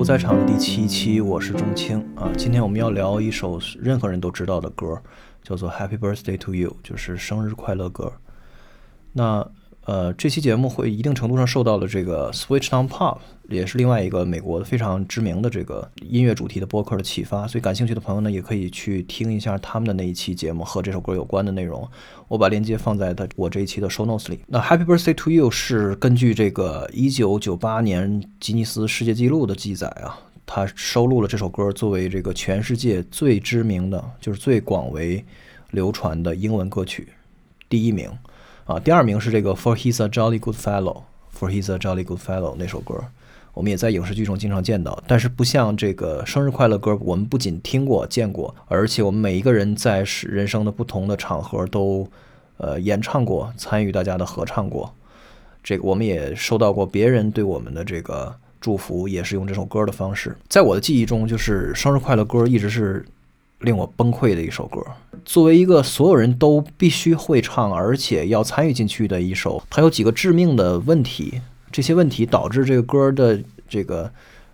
不在场的第七期，我是钟青啊。今天我们要聊一首任何人都知道的歌，叫做《Happy Birthday to You》，就是生日快乐歌。那呃，这期节目会一定程度上受到了这个 Switch On Pop，也是另外一个美国的非常知名的这个音乐主题的播客的启发，所以感兴趣的朋友呢，也可以去听一下他们的那一期节目和这首歌有关的内容。我把链接放在的我这一期的 Show Notes 里。那 Happy Birthday to You 是根据这个1998年吉尼斯世界纪录的记载啊，它收录了这首歌作为这个全世界最知名的就是最广为流传的英文歌曲第一名。啊，第二名是这个 For He's a Jolly Good Fellow，For He's a Jolly Good Fellow 那首歌，我们也在影视剧中经常见到。但是不像这个生日快乐歌，我们不仅听过、见过，而且我们每一个人在人生的不同的场合都呃演唱过、参与大家的合唱过。这个我们也收到过别人对我们的这个祝福，也是用这首歌的方式。在我的记忆中，就是生日快乐歌一直是。令我崩溃的一首歌，作为一个所有人都必须会唱，而且要参与进去的一首，它有几个致命的问题。这些问题导致这个歌的这个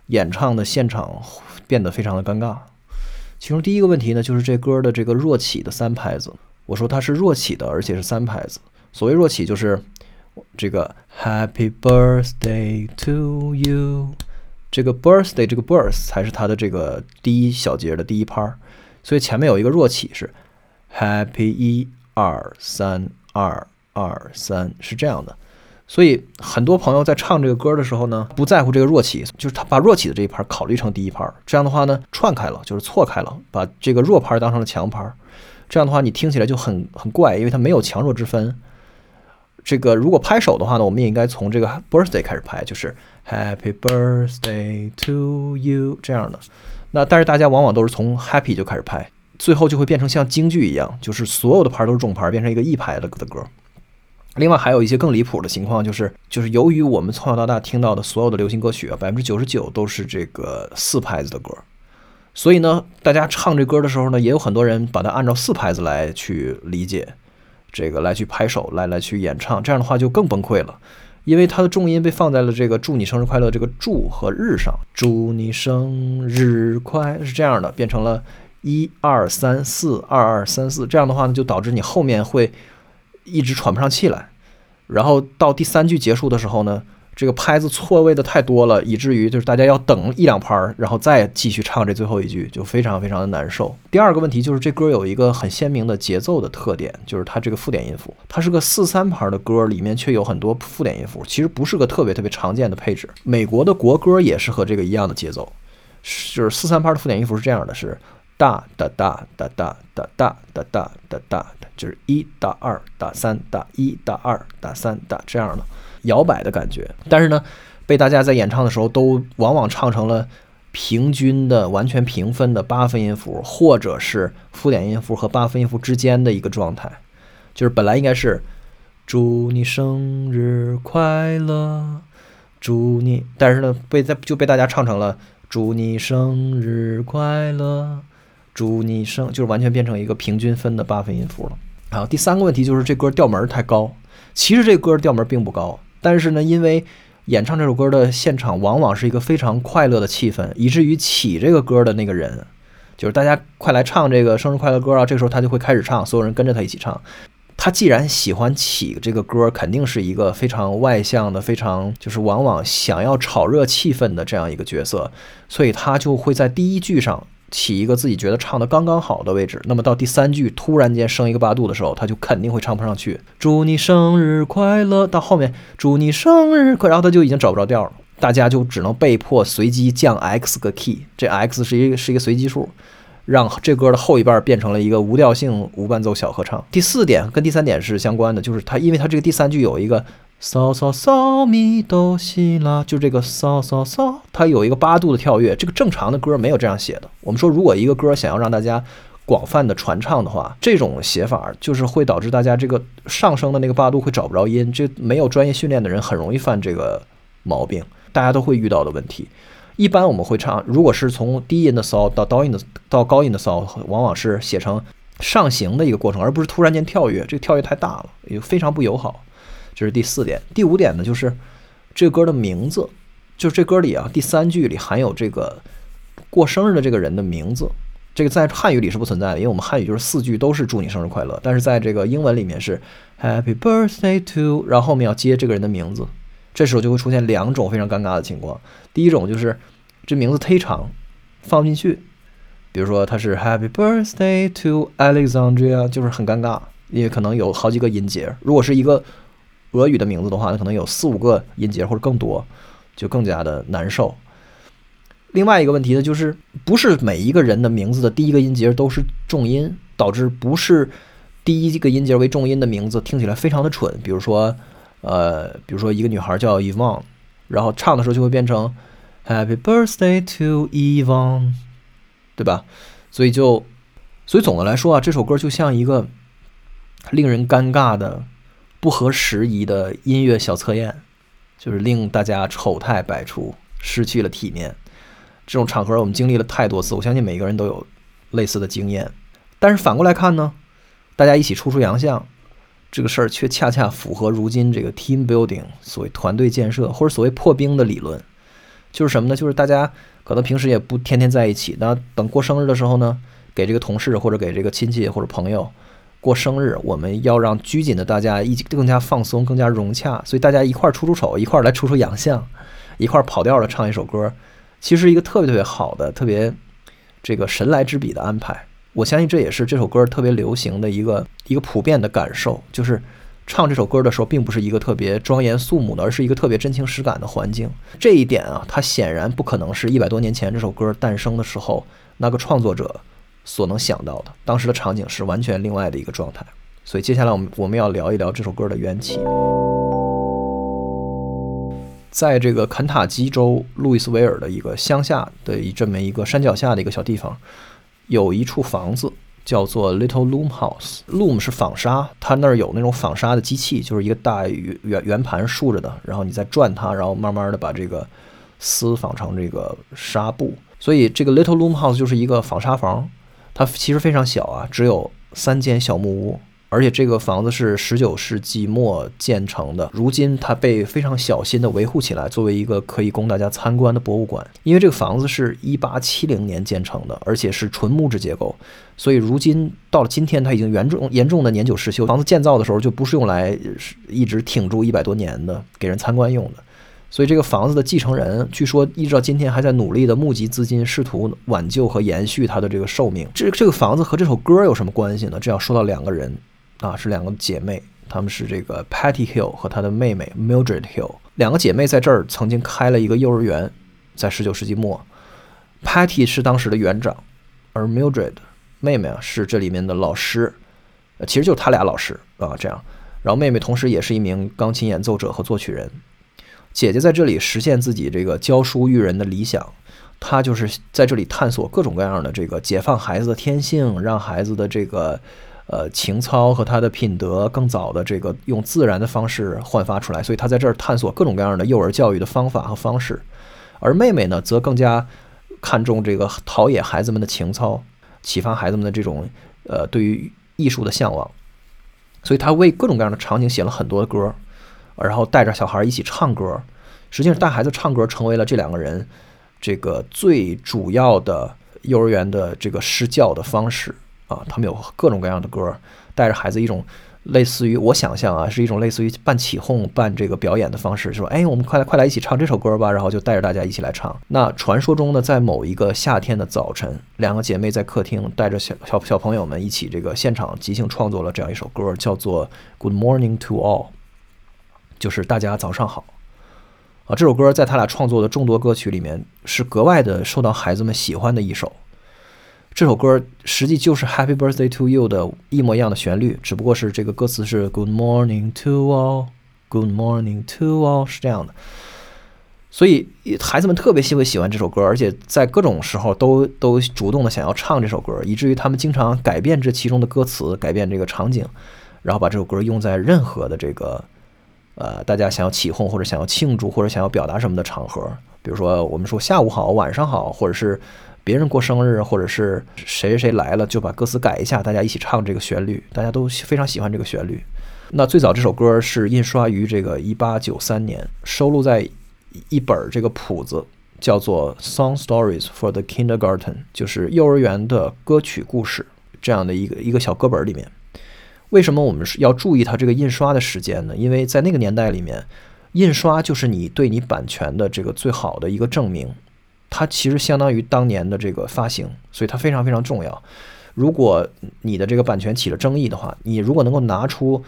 演唱的现场变得非常的尴尬。其中第一个问题呢，就是这歌的这个弱起的三拍子。我说它是弱起的，而且是三拍子。所谓弱起，就是这个 Happy Birthday to you，这个 Birthday 这个 Birth 才是它的这个第一小节的第一拍儿。所以前面有一个弱起是 Happy 一二三二二三是这样的，所以很多朋友在唱这个歌的时候呢，不在乎这个弱起，就是他把弱起的这一拍考虑成第一拍，这样的话呢串开了，就是错开了，把这个弱拍当成了强拍，这样的话你听起来就很很怪，因为它没有强弱之分。这个如果拍手的话呢，我们也应该从这个 Birthday 开始拍，就是 Happy Birthday to you 这样的。那但是大家往往都是从 happy 就开始拍，最后就会变成像京剧一样，就是所有的拍都是重拍，变成一个一拍的的歌。另外还有一些更离谱的情况，就是就是由于我们从小到大听到的所有的流行歌曲啊，百分之九十九都是这个四拍子的歌，所以呢，大家唱这歌的时候呢，也有很多人把它按照四拍子来去理解，这个来去拍手，来来去演唱，这样的话就更崩溃了。因为它的重音被放在了这个“祝你生日快乐”这个“祝”和“日”上，“祝你生日快”是这样的，变成了一二三四二二三四，这样的话呢，就导致你后面会一直喘不上气来，然后到第三句结束的时候呢。这个拍子错位的太多了，以至于就是大家要等一两拍儿，然后再继续唱这最后一句，就非常非常的难受。第二个问题就是这歌有一个很鲜明的节奏的特点，就是它这个附点音符，它是个四三拍的歌，里面却有很多附点音符，其实不是个特别特别常见的配置。美国的国歌也是和这个一样的节奏，就是四三拍的附点音符是这样的，是哒哒哒哒哒哒哒哒哒哒哒，就是一打二打三打一打二打三打这样的。摇摆的感觉，但是呢，被大家在演唱的时候都往往唱成了平均的、完全平分的八分音符，或者是附点音符和八分音符之间的一个状态。就是本来应该是“祝你生日快乐”，祝你，但是呢，被在就被大家唱成了“祝你生日快乐”，祝你生，就是完全变成一个平均分的八分音符了。然后第三个问题就是这歌调门太高，其实这歌调门并不高。但是呢，因为演唱这首歌的现场往往是一个非常快乐的气氛，以至于起这个歌的那个人，就是大家快来唱这个生日快乐歌啊！这个时候他就会开始唱，所有人跟着他一起唱。他既然喜欢起这个歌，肯定是一个非常外向的、非常就是往往想要炒热气氛的这样一个角色，所以他就会在第一句上。起一个自己觉得唱的刚刚好的位置，那么到第三句突然间升一个八度的时候，他就肯定会唱不上去。祝你生日快乐，到后面祝你生日快，然后他就已经找不着调了，大家就只能被迫随机降 x 个 key，这 x 是一个是一个随机数，让这歌的后一半变成了一个无调性无伴奏小合唱。第四点跟第三点是相关的，就是它因为它这个第三句有一个。嗦嗦嗦咪哆西啦，就这个嗦嗦嗦，它有一个八度的跳跃。这个正常的歌没有这样写的。我们说，如果一个歌想要让大家广泛的传唱的话，这种写法就是会导致大家这个上升的那个八度会找不着音。这没有专业训练的人很容易犯这个毛病，大家都会遇到的问题。一般我们会唱，如果是从低音的嗦到高音的到高音的嗦，往往是写成上行的一个过程，而不是突然间跳跃。这个跳跃太大了，也非常不友好。这是第四点，第五点呢，就是这歌的名字就是这歌里啊，第三句里含有这个过生日的这个人的名字。这个在汉语里是不存在的，因为我们汉语就是四句都是祝你生日快乐，但是在这个英文里面是 Happy Birthday to，然后后面要接这个人的名字，这时候就会出现两种非常尴尬的情况。第一种就是这名字忒长，放不进去，比如说他是 Happy Birthday to Alexandria，就是很尴尬，因为可能有好几个音节。如果是一个俄语的名字的话，那可能有四五个音节或者更多，就更加的难受。另外一个问题呢，就是不是每一个人的名字的第一个音节都是重音，导致不是第一个音节为重音的名字听起来非常的蠢。比如说，呃，比如说一个女孩叫 Yvonne，然后唱的时候就会变成 Happy Birthday to Yvonne，对吧？所以就，所以总的来说啊，这首歌就像一个令人尴尬的、不合时宜的音乐小测验，就是令大家丑态百出，失去了体面。这种场合我们经历了太多次，我相信每个人都有类似的经验。但是反过来看呢，大家一起出出洋相，这个事儿却恰恰符合如今这个 team building 所谓团队建设或者所谓破冰的理论。就是什么呢？就是大家可能平时也不天天在一起，那等过生日的时候呢，给这个同事或者给这个亲戚或者朋友过生日，我们要让拘谨的大家一起更加放松、更加融洽，所以大家一块儿出出丑，一块儿来出出洋相，一块儿跑调的唱一首歌。其实一个特别特别好的、特别这个神来之笔的安排，我相信这也是这首歌特别流行的一个一个普遍的感受，就是唱这首歌的时候，并不是一个特别庄严肃穆的，而是一个特别真情实感的环境。这一点啊，它显然不可能是一百多年前这首歌诞生的时候那个创作者所能想到的。当时的场景是完全另外的一个状态。所以接下来我们我们要聊一聊这首歌的缘起。在这个肯塔基州路易斯维尔的一个乡下的一这么一个山脚下的一个小地方，有一处房子叫做 Little Loom House。Loom 是纺纱，它那儿有那种纺纱的机器，就是一个大圆圆圆盘竖着的，然后你再转它，然后慢慢的把这个丝纺成这个纱布。所以这个 Little Loom House 就是一个纺纱房，它其实非常小啊，只有三间小木屋。而且这个房子是十九世纪末建成的，如今它被非常小心的维护起来，作为一个可以供大家参观的博物馆。因为这个房子是一八七零年建成的，而且是纯木质结构，所以如今到了今天，它已经严重严重的年久失修。房子建造的时候就不是用来一直挺住一百多年的，给人参观用的。所以这个房子的继承人，据说一直到今天还在努力的募集资金，试图挽救和延续它的这个寿命。这这个房子和这首歌有什么关系呢？这要说到两个人。啊，是两个姐妹，她们是这个 Patty Hill 和她的妹妹 Mildred Hill。两个姐妹在这儿曾经开了一个幼儿园，在19世纪末，Patty 是当时的园长，而 Mildred 妹妹啊是这里面的老师，其实就是他俩老师啊，这样。然后妹妹同时也是一名钢琴演奏者和作曲人。姐姐在这里实现自己这个教书育人的理想，她就是在这里探索各种各样的这个解放孩子的天性，让孩子的这个。呃，情操和他的品德更早的这个用自然的方式焕发出来，所以他在这儿探索各种各样的幼儿教育的方法和方式，而妹妹呢，则更加看重这个陶冶孩子们的情操，启发孩子们的这种呃对于艺术的向往，所以他为各种各样的场景写了很多的歌，然后带着小孩一起唱歌，实际上带孩子唱歌成为了这两个人这个最主要的幼儿园的这个施教的方式。啊，他们有各种各样的歌，带着孩子一种类似于我想象啊，是一种类似于半起哄、半这个表演的方式，说：“哎，我们快来快来一起唱这首歌吧。”然后就带着大家一起来唱。那传说中呢，在某一个夏天的早晨，两个姐妹在客厅带着小小小朋友们一起这个现场即兴创作了这样一首歌，叫做《Good Morning to All》，就是大家早上好。啊，这首歌在他俩创作的众多歌曲里面是格外的受到孩子们喜欢的一首。这首歌实际就是《Happy Birthday to You》的一模一样的旋律，只不过是这个歌词是 “Good morning to all, Good morning to all” 是这样的。所以孩子们特别喜欢喜欢这首歌，而且在各种时候都都主动的想要唱这首歌，以至于他们经常改变这其中的歌词，改变这个场景，然后把这首歌用在任何的这个呃大家想要起哄或者想要庆祝或者想要表达什么的场合，比如说我们说下午好、晚上好，或者是。别人过生日，或者是谁谁谁来了，就把歌词改一下，大家一起唱这个旋律，大家都非常喜欢这个旋律。那最早这首歌是印刷于这个一八九三年，收录在一本这个谱子，叫做《Song Stories for the Kindergarten》，就是幼儿园的歌曲故事这样的一个一个小歌本里面。为什么我们是要注意它这个印刷的时间呢？因为在那个年代里面，印刷就是你对你版权的这个最好的一个证明，它其实相当于当年的这个发行，所以它非常非常重要。如果你的这个版权起了争议的话，你如果能够拿出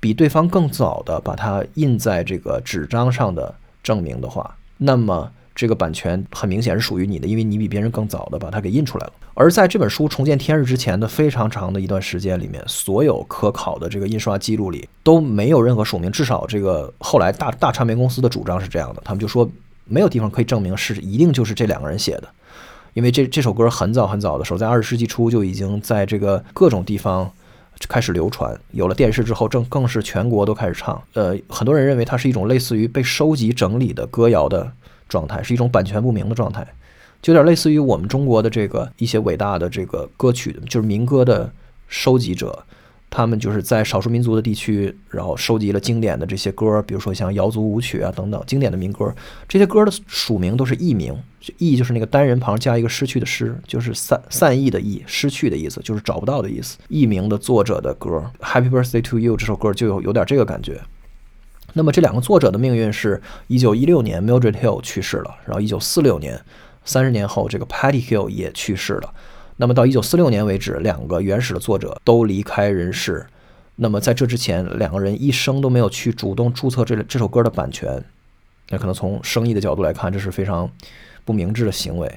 比对方更早的把它印在这个纸张上的证明的话，那么。这个版权很明显是属于你的，因为你比别人更早的把它给印出来了。而在这本书重见天日之前的非常长的一段时间里面，所有可考的这个印刷记录里都没有任何署名。至少这个后来大大唱片公司的主张是这样的，他们就说没有地方可以证明是一定就是这两个人写的，因为这这首歌很早很早的时候，在二十世纪初就已经在这个各种地方开始流传。有了电视之后，正更是全国都开始唱。呃，很多人认为它是一种类似于被收集整理的歌谣的。状态是一种版权不明的状态，就有点类似于我们中国的这个一些伟大的这个歌曲，就是民歌的收集者，他们就是在少数民族的地区，然后收集了经典的这些歌，比如说像瑶族舞曲啊等等经典的民歌，这些歌的署名都是佚名，佚就是那个单人旁加一个失去的失，就是散散佚的佚，失去的意思，就是找不到的意思。佚名的作者的歌，Happy Birthday to You 这首歌就有有点这个感觉。那么这两个作者的命运是：一九一六年，Mildred Hill 去世了，然后一九四六年，三十年后，这个 Patty Hill 也去世了。那么到一九四六年为止，两个原始的作者都离开人世。那么在这之前，两个人一生都没有去主动注册这这首歌的版权。那可能从生意的角度来看，这是非常不明智的行为。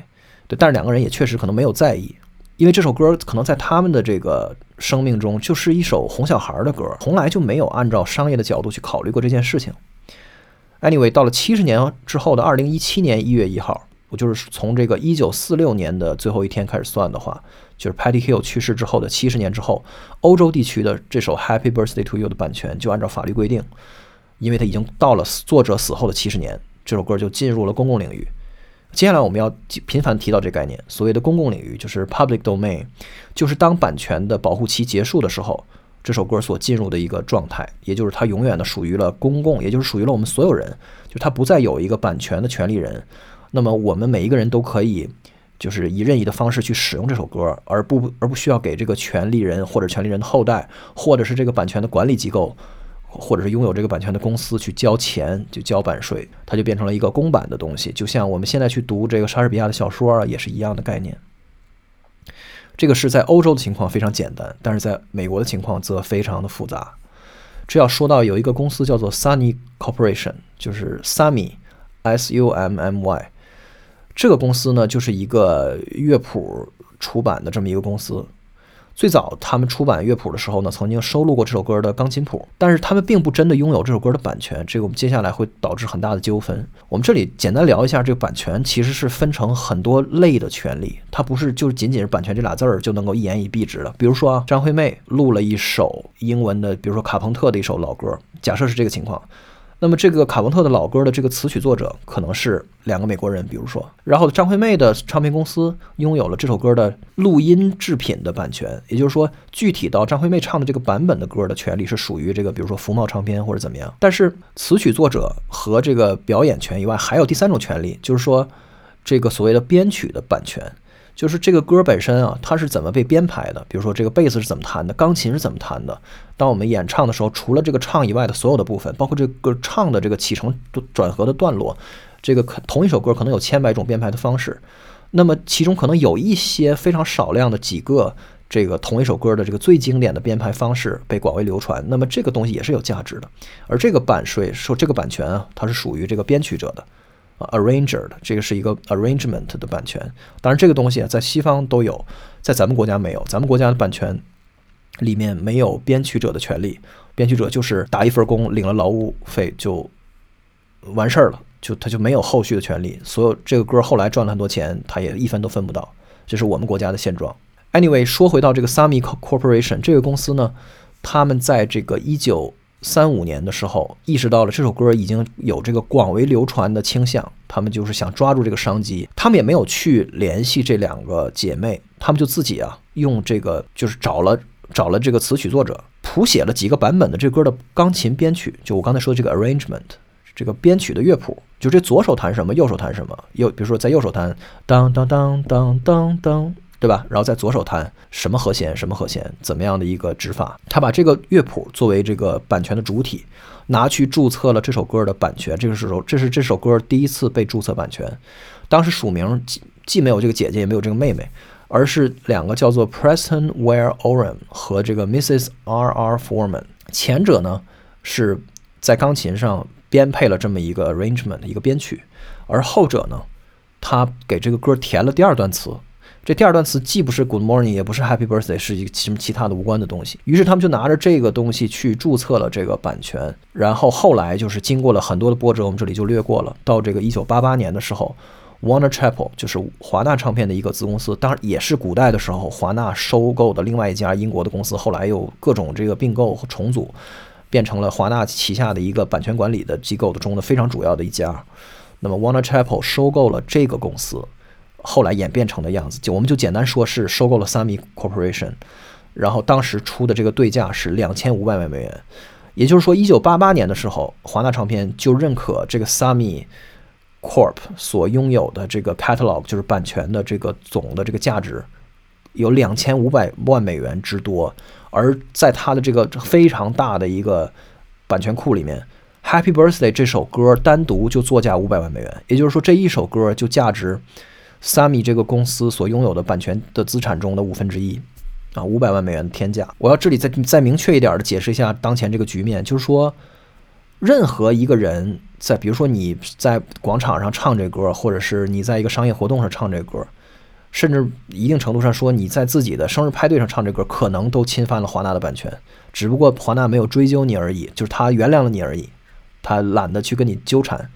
对，但是两个人也确实可能没有在意。因为这首歌可能在他们的这个生命中就是一首哄小孩的歌，从来就没有按照商业的角度去考虑过这件事情。Anyway，到了七十年之后的二零一七年一月一号，我就是从这个一九四六年的最后一天开始算的话，就是 Patty Hill 去世之后的七十年之后，欧洲地区的这首 Happy Birthday to You 的版权就按照法律规定，因为它已经到了作者死后的七十年，这首歌就进入了公共领域。接下来我们要频繁提到这个概念，所谓的公共领域就是 public domain，就是当版权的保护期结束的时候，这首歌所进入的一个状态，也就是它永远的属于了公共，也就是属于了我们所有人，就它不再有一个版权的权利人，那么我们每一个人都可以，就是以任意的方式去使用这首歌，而不而不需要给这个权利人或者权利人的后代，或者是这个版权的管理机构。或者是拥有这个版权的公司去交钱，就交版税，它就变成了一个公版的东西。就像我们现在去读这个莎士比亚的小说啊，也是一样的概念。这个是在欧洲的情况非常简单，但是在美国的情况则非常的复杂。这要说到有一个公司叫做 Sunny Corporation，就是 Summy，S U M M Y。这个公司呢，就是一个乐谱出版的这么一个公司。最早他们出版乐谱的时候呢，曾经收录过这首歌的钢琴谱，但是他们并不真的拥有这首歌的版权，这个我们接下来会导致很大的纠纷。我们这里简单聊一下这个版权，其实是分成很多类的权利，它不是就仅仅是版权这俩字儿就能够一言以蔽之的。比如说啊，张惠妹录了一首英文的，比如说卡朋特的一首老歌，假设是这个情况。那么这个卡朋特的老歌的这个词曲作者可能是两个美国人，比如说，然后张惠妹的唱片公司拥有了这首歌的录音制品的版权，也就是说，具体到张惠妹唱的这个版本的歌的权利是属于这个，比如说福茂唱片或者怎么样。但是词曲作者和这个表演权以外，还有第三种权利，就是说这个所谓的编曲的版权。就是这个歌本身啊，它是怎么被编排的？比如说这个贝斯是怎么弹的，钢琴是怎么弹的？当我们演唱的时候，除了这个唱以外的所有的部分，包括这个唱的这个起承转合的段落，这个同一首歌可能有千百种编排的方式。那么其中可能有一些非常少量的几个这个同一首歌的这个最经典的编排方式被广为流传。那么这个东西也是有价值的。而这个版税说这个版权啊，它是属于这个编曲者的。Arranger 这个是一个 arrangement 的版权，当然这个东西啊在西方都有，在咱们国家没有。咱们国家的版权里面没有编曲者的权利，编曲者就是打一份工，领了劳务费就完事儿了，就他就没有后续的权利。所有这个歌后来赚了很多钱，他也一分都分不到，这是我们国家的现状。Anyway，说回到这个 Sami Corporation 这个公司呢，他们在这个一九。三五年的时候，意识到了这首歌已经有这个广为流传的倾向，他们就是想抓住这个商机。他们也没有去联系这两个姐妹，他们就自己啊，用这个就是找了找了这个词曲作者，谱写了几个版本的这歌的钢琴编曲。就我刚才说的这个 arrangement，这个编曲的乐谱，就这左手弹什么，右手弹什么，右比如说在右手弹当当当当当当，对吧？然后在左手弹什么和弦，什么和弦，怎么样的一个指法？他把这个乐谱作为这个版权的主体，拿去注册了这首歌的版权。这个时候，这是这首歌第一次被注册版权。当时署名既既没有这个姐姐，也没有这个妹妹。而是两个叫做 Preston Ware Oram 和这个 Mrs. R. R. Foreman。前者呢是在钢琴上编配了这么一个 arrangement 一个编曲，而后者呢，他给这个歌填了第二段词。这第二段词既不是 Good Morning，也不是 Happy Birthday，是一个什么其他的无关的东西。于是他们就拿着这个东西去注册了这个版权。然后后来就是经过了很多的波折，我们这里就略过了。到这个1988年的时候。Warner Chappell 就是华纳唱片的一个子公司，当然也是古代的时候华纳收购的另外一家英国的公司，后来又各种这个并购和重组，变成了华纳旗下的一个版权管理的机构的中的非常主要的一家。那么 Warner Chappell 收购了这个公司，后来演变成的样子，就我们就简单说是收购了 Sony Corporation，然后当时出的这个对价是两千五百万美元，也就是说，一九八八年的时候，华纳唱片就认可这个 Sony。Corp 所拥有的这个 catalog 就是版权的这个总的这个价值有两千五百万美元之多，而在它的这个非常大的一个版权库里面，《Happy Birthday》这首歌单独就作价五百万美元，也就是说这一首歌就价值 Sami 这个公司所拥有的版权的资产中的五分之一啊，五百万美元的天价。我要这里再再明确一点的解释一下当前这个局面，就是说。任何一个人在，比如说你在广场上唱这歌，或者是你在一个商业活动上唱这歌，甚至一定程度上说你在自己的生日派对上唱这歌，可能都侵犯了华纳的版权。只不过华纳没有追究你而已，就是他原谅了你而已，他懒得去跟你纠缠，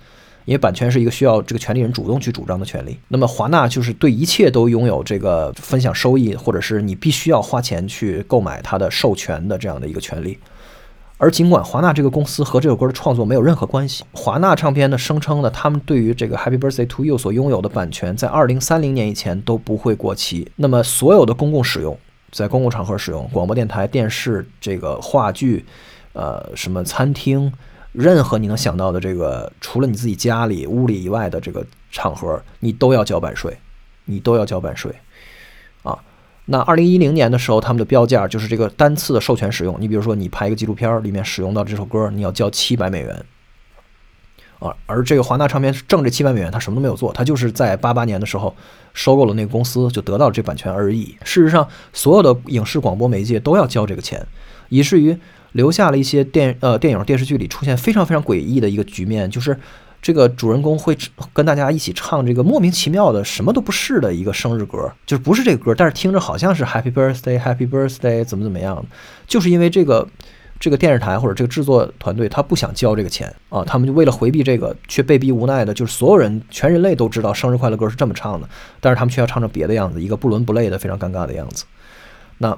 因为版权是一个需要这个权利人主动去主张的权利。那么华纳就是对一切都拥有这个分享收益，或者是你必须要花钱去购买它的授权的这样的一个权利。而尽管华纳这个公司和这首歌的创作没有任何关系，华纳唱片呢声称呢，他们对于这个《Happy Birthday to You》所拥有的版权，在二零三零年以前都不会过期。那么，所有的公共使用，在公共场合使用，广播电台、电视、这个话剧，呃，什么餐厅，任何你能想到的这个，除了你自己家里屋里以外的这个场合，你都要交版税，你都要交版税。啊那二零一零年的时候，他们的标价就是这个单次的授权使用。你比如说，你拍一个纪录片里面使用到这首歌，你要交七百美元啊。而这个华纳唱片挣这七百美元，他什么都没有做，他就是在八八年的时候收购了那个公司，就得到了这版权而已。事实上，所有的影视广播媒介都要交这个钱，以至于留下了一些电呃电影电视剧里出现非常非常诡异的一个局面，就是。这个主人公会跟大家一起唱这个莫名其妙的什么都不是的一个生日歌，就是不是这个歌，但是听着好像是 Happy Birthday Happy Birthday 怎么怎么样，就是因为这个这个电视台或者这个制作团队他不想交这个钱啊，他们就为了回避这个，却被逼无奈的，就是所有人全人类都知道生日快乐歌是这么唱的，但是他们却要唱成别的样子，一个不伦不类的非常尴尬的样子，那。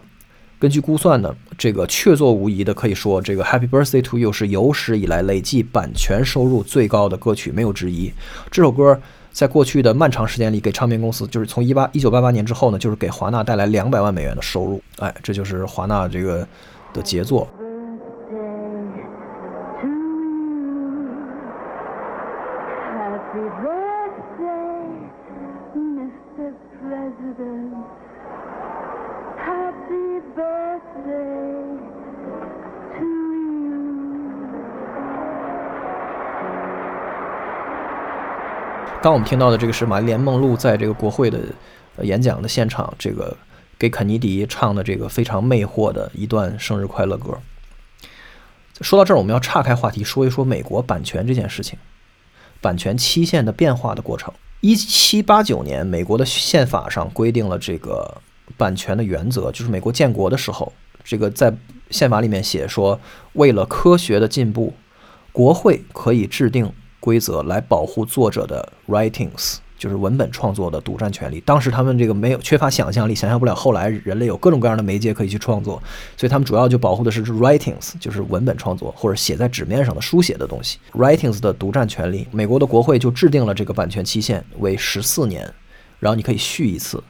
根据估算呢，这个确凿无疑的可以说，这个《Happy Birthday to You》是有史以来累计版权收入最高的歌曲，没有之一。这首歌在过去的漫长时间里，给唱片公司，就是从一八一九八八年之后呢，就是给华纳带来两百万美元的收入。哎，这就是华纳这个的杰作。刚我们听到的这个是玛丽莲梦露在这个国会的演讲的现场，这个给肯尼迪唱的这个非常魅惑的一段生日快乐歌。说到这儿，我们要岔开话题，说一说美国版权这件事情，版权期限的变化的过程。一七八九年，美国的宪法上规定了这个版权的原则，就是美国建国的时候，这个在宪法里面写说，为了科学的进步，国会可以制定。规则来保护作者的 writings，就是文本创作的独占权利。当时他们这个没有缺乏想象力，想象不了后来人类有各种各样的媒介可以去创作，所以他们主要就保护的是 writings，就是文本创作或者写在纸面上的书写的东西。writings 的独占权利，美国的国会就制定了这个版权期限为十四年，然后你可以续一次。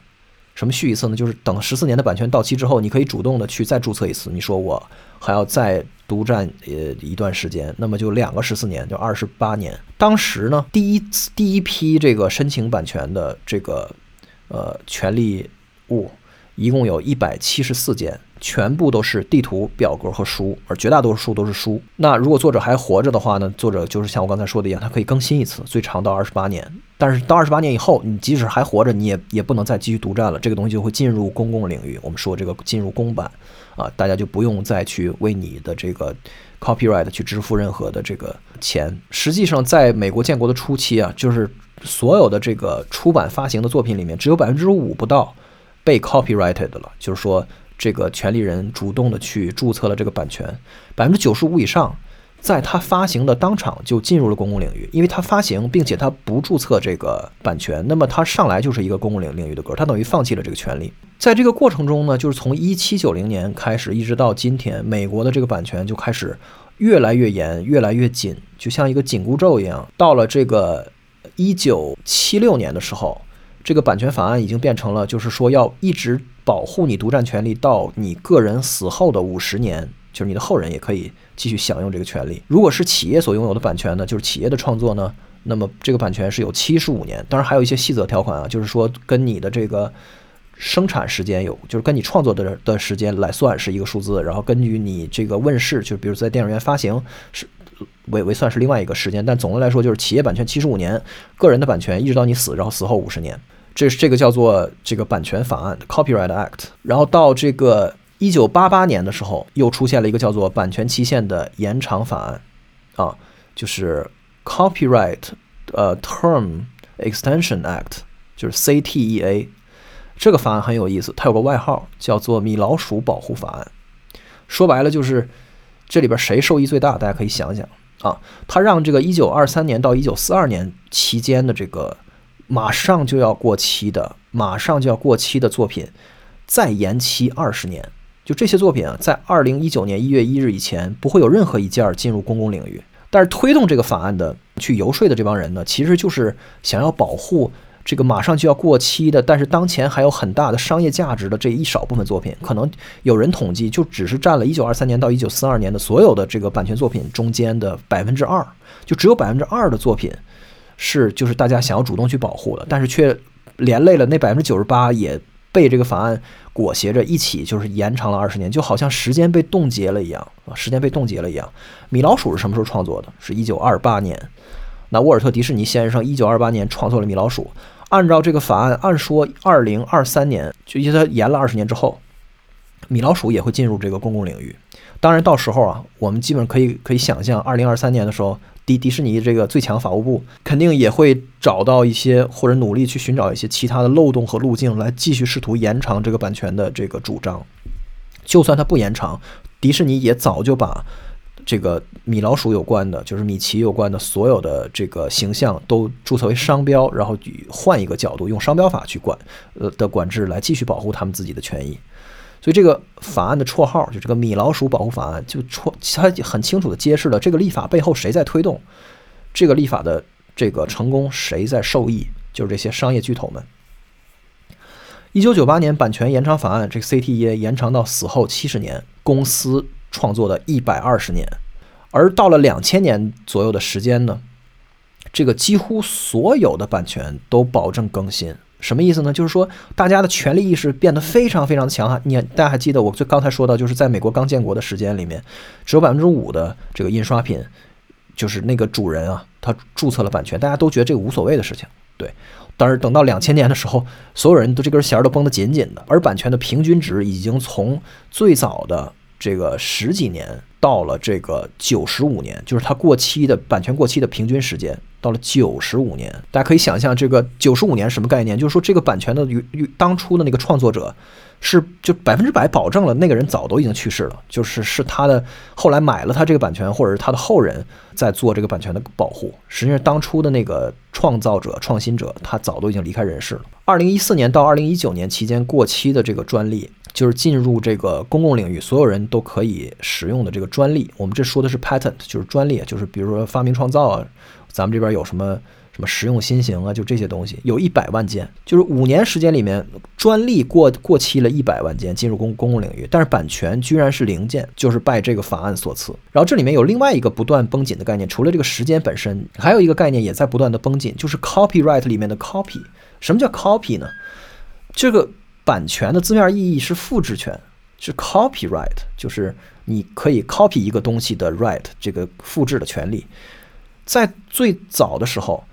什么续一次呢？就是等十四年的版权到期之后，你可以主动的去再注册一次。你说我还要再。独占呃一段时间，那么就两个十四年，就二十八年。当时呢，第一次第一批这个申请版权的这个呃权利物，一共有一百七十四件。全部都是地图、表格和书，而绝大多数书都是书。那如果作者还活着的话呢？作者就是像我刚才说的一样，他可以更新一次，最长到二十八年。但是到二十八年以后，你即使还活着，你也也不能再继续独占了。这个东西就会进入公共领域。我们说这个进入公版啊，大家就不用再去为你的这个 copyright 去支付任何的这个钱。实际上，在美国建国的初期啊，就是所有的这个出版发行的作品里面，只有百分之五不到被 copyrighted 了，就是说。这个权利人主动的去注册了这个版权，百分之九十五以上，在他发行的当场就进入了公共领域，因为他发行并且他不注册这个版权，那么他上来就是一个公共领领域的歌，他等于放弃了这个权利。在这个过程中呢，就是从一七九零年开始一直到今天，美国的这个版权就开始越来越严，越来越紧，就像一个紧箍咒一样。到了这个一九七六年的时候，这个版权法案已经变成了，就是说要一直。保护你独占权利到你个人死后的五十年，就是你的后人也可以继续享用这个权利。如果是企业所拥有的版权呢，就是企业的创作呢，那么这个版权是有七十五年。当然还有一些细则条款啊，就是说跟你的这个生产时间有，就是跟你创作的的时间来算是一个数字，然后根据你这个问世，就比如在电影院发行是为为算是另外一个时间。但总的来说，就是企业版权七十五年，个人的版权一直到你死，然后死后五十年。这是这个叫做这个版权法案 （Copyright Act），然后到这个一九八八年的时候，又出现了一个叫做版权期限的延长法案，啊，就是 Copyright 呃 Term Extension Act，就是 CTEA。这个法案很有意思，它有个外号叫做“米老鼠保护法案”。说白了就是这里边谁受益最大？大家可以想想啊，它让这个一九二三年到一九四二年期间的这个。马上就要过期的，马上就要过期的作品，再延期二十年。就这些作品啊，在二零一九年一月一日以前，不会有任何一件进入公共领域。但是推动这个法案的、去游说的这帮人呢，其实就是想要保护这个马上就要过期的，但是当前还有很大的商业价值的这一少部分作品。可能有人统计，就只是占了一九二三年到一九四二年的所有的这个版权作品中间的百分之二，就只有百分之二的作品。是，就是大家想要主动去保护的，但是却连累了那百分之九十八也被这个法案裹挟着一起，就是延长了二十年，就好像时间被冻结了一样啊，时间被冻结了一样。米老鼠是什么时候创作的？是一九二八年。那沃尔特·迪士尼先生一九二八年创作了米老鼠。按照这个法案，按说二零二三年，就因为它延了二十年之后，米老鼠也会进入这个公共领域。当然，到时候啊，我们基本可以可以想象，二零二三年的时候。迪迪士尼这个最强法务部肯定也会找到一些或者努力去寻找一些其他的漏洞和路径来继续试图延长这个版权的这个主张。就算它不延长，迪士尼也早就把这个米老鼠有关的，就是米奇有关的所有的这个形象都注册为商标，然后换一个角度用商标法去管呃的管制来继续保护他们自己的权益。所以这个法案的绰号就这个“米老鼠保护法案”，就绰它很清楚的揭示了这个立法背后谁在推动，这个立法的这个成功谁在受益，就是这些商业巨头们。一九九八年版权延长法案，这个 CTE 延长到死后七十年，公司创作的一百二十年，而到了两千年左右的时间呢，这个几乎所有的版权都保证更新。什么意思呢？就是说，大家的权利意识变得非常非常的强悍。你大家还记得我最刚才说到，就是在美国刚建国的时间里面，只有百分之五的这个印刷品，就是那个主人啊，他注册了版权，大家都觉得这个无所谓的事情。对，但是等到两千年的时候，所有人都这根弦都绷得紧紧的，而版权的平均值已经从最早的这个十几年到了这个九十五年，就是它过期的版权过期的平均时间。到了九十五年，大家可以想象这个九十五年什么概念？就是说，这个版权的与与当初的那个创作者是就百分之百保证了那个人早都已经去世了，就是是他的后来买了他这个版权，或者是他的后人在做这个版权的保护。实际上，当初的那个创造者、创新者，他早都已经离开人世了。二零一四年到二零一九年期间过期的这个专利，就是进入这个公共领域，所有人都可以使用的这个专利。我们这说的是 patent，就是专利，就是比如说发明创造啊。咱们这边有什么什么实用新型啊，就这些东西，有一百万件，就是五年时间里面，专利过过期了一百万件进入公公共领域，但是版权居然是零件，就是拜这个法案所赐。然后这里面有另外一个不断绷紧的概念，除了这个时间本身，还有一个概念也在不断的绷紧，就是 copyright 里面的 copy。什么叫 copy 呢？这个版权的字面意义是复制权，是 copyright，就是你可以 copy 一个东西的 right，这个复制的权利。在最早的时候，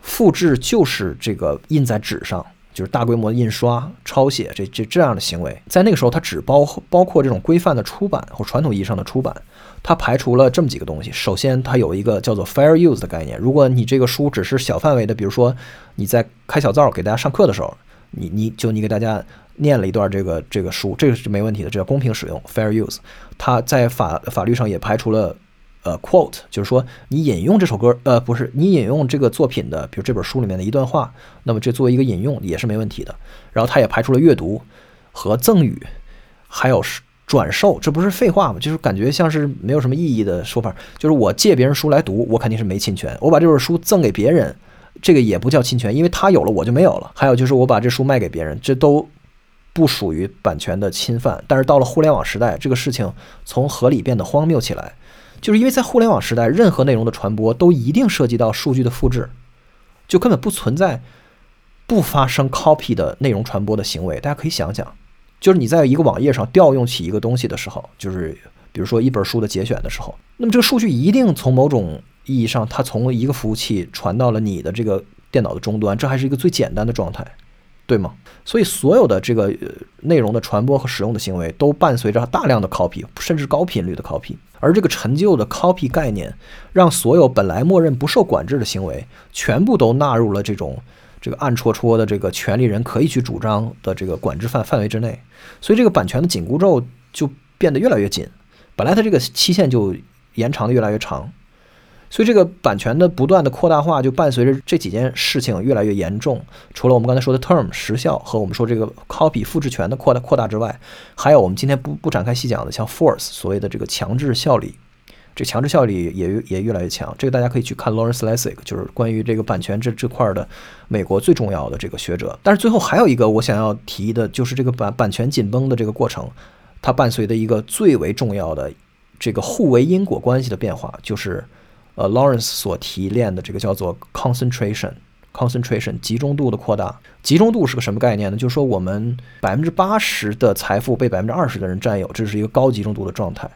复制就是这个印在纸上，就是大规模的印刷、抄写这这这样的行为。在那个时候，它只包包括这种规范的出版或传统意义上的出版，它排除了这么几个东西。首先，它有一个叫做 fair use 的概念。如果你这个书只是小范围的，比如说你在开小灶给大家上课的时候，你你就你给大家念了一段这个这个书，这个是没问题的，这叫公平使用 fair use。它在法法律上也排除了。呃，quote 就是说你引用这首歌，呃，不是你引用这个作品的，比如这本书里面的一段话，那么这作为一个引用也是没问题的。然后他也排除了阅读和赠与，还有转售，这不是废话吗？就是感觉像是没有什么意义的说法。就是我借别人书来读，我肯定是没侵权；我把这本书赠给别人，这个也不叫侵权，因为他有了我就没有了。还有就是我把这书卖给别人，这都不属于版权的侵犯。但是到了互联网时代，这个事情从合理变得荒谬起来。就是因为在互联网时代，任何内容的传播都一定涉及到数据的复制，就根本不存在不发生 copy 的内容传播的行为。大家可以想想，就是你在一个网页上调用起一个东西的时候，就是比如说一本书的节选的时候，那么这个数据一定从某种意义上，它从一个服务器传到了你的这个电脑的终端，这还是一个最简单的状态。对吗？所以所有的这个内容的传播和使用的行为，都伴随着大量的 copy，甚至高频率的 copy。而这个陈旧的 copy 概念，让所有本来默认不受管制的行为，全部都纳入了这种这个暗戳戳的这个权利人可以去主张的这个管制范范围之内。所以这个版权的紧箍咒就变得越来越紧，本来它这个期限就延长的越来越长。所以这个版权的不断的扩大化，就伴随着这几件事情越来越严重。除了我们刚才说的 term 时效和我们说这个 copy 复制权的扩大扩大之外，还有我们今天不不展开细讲的，像 force 所谓的这个强制效力，这强制效力也也越来越强。这个大家可以去看 Lawrence Lessig，就是关于这个版权这这块的美国最重要的这个学者。但是最后还有一个我想要提的，就是这个版版权紧绷的这个过程，它伴随的一个最为重要的这个互为因果关系的变化，就是。呃，Lawrence 所提炼的这个叫做 concentration，concentration 集中度的扩大。集中度是个什么概念呢？就是说我们百分之八十的财富被百分之二十的人占有，这是一个高集中度的状态。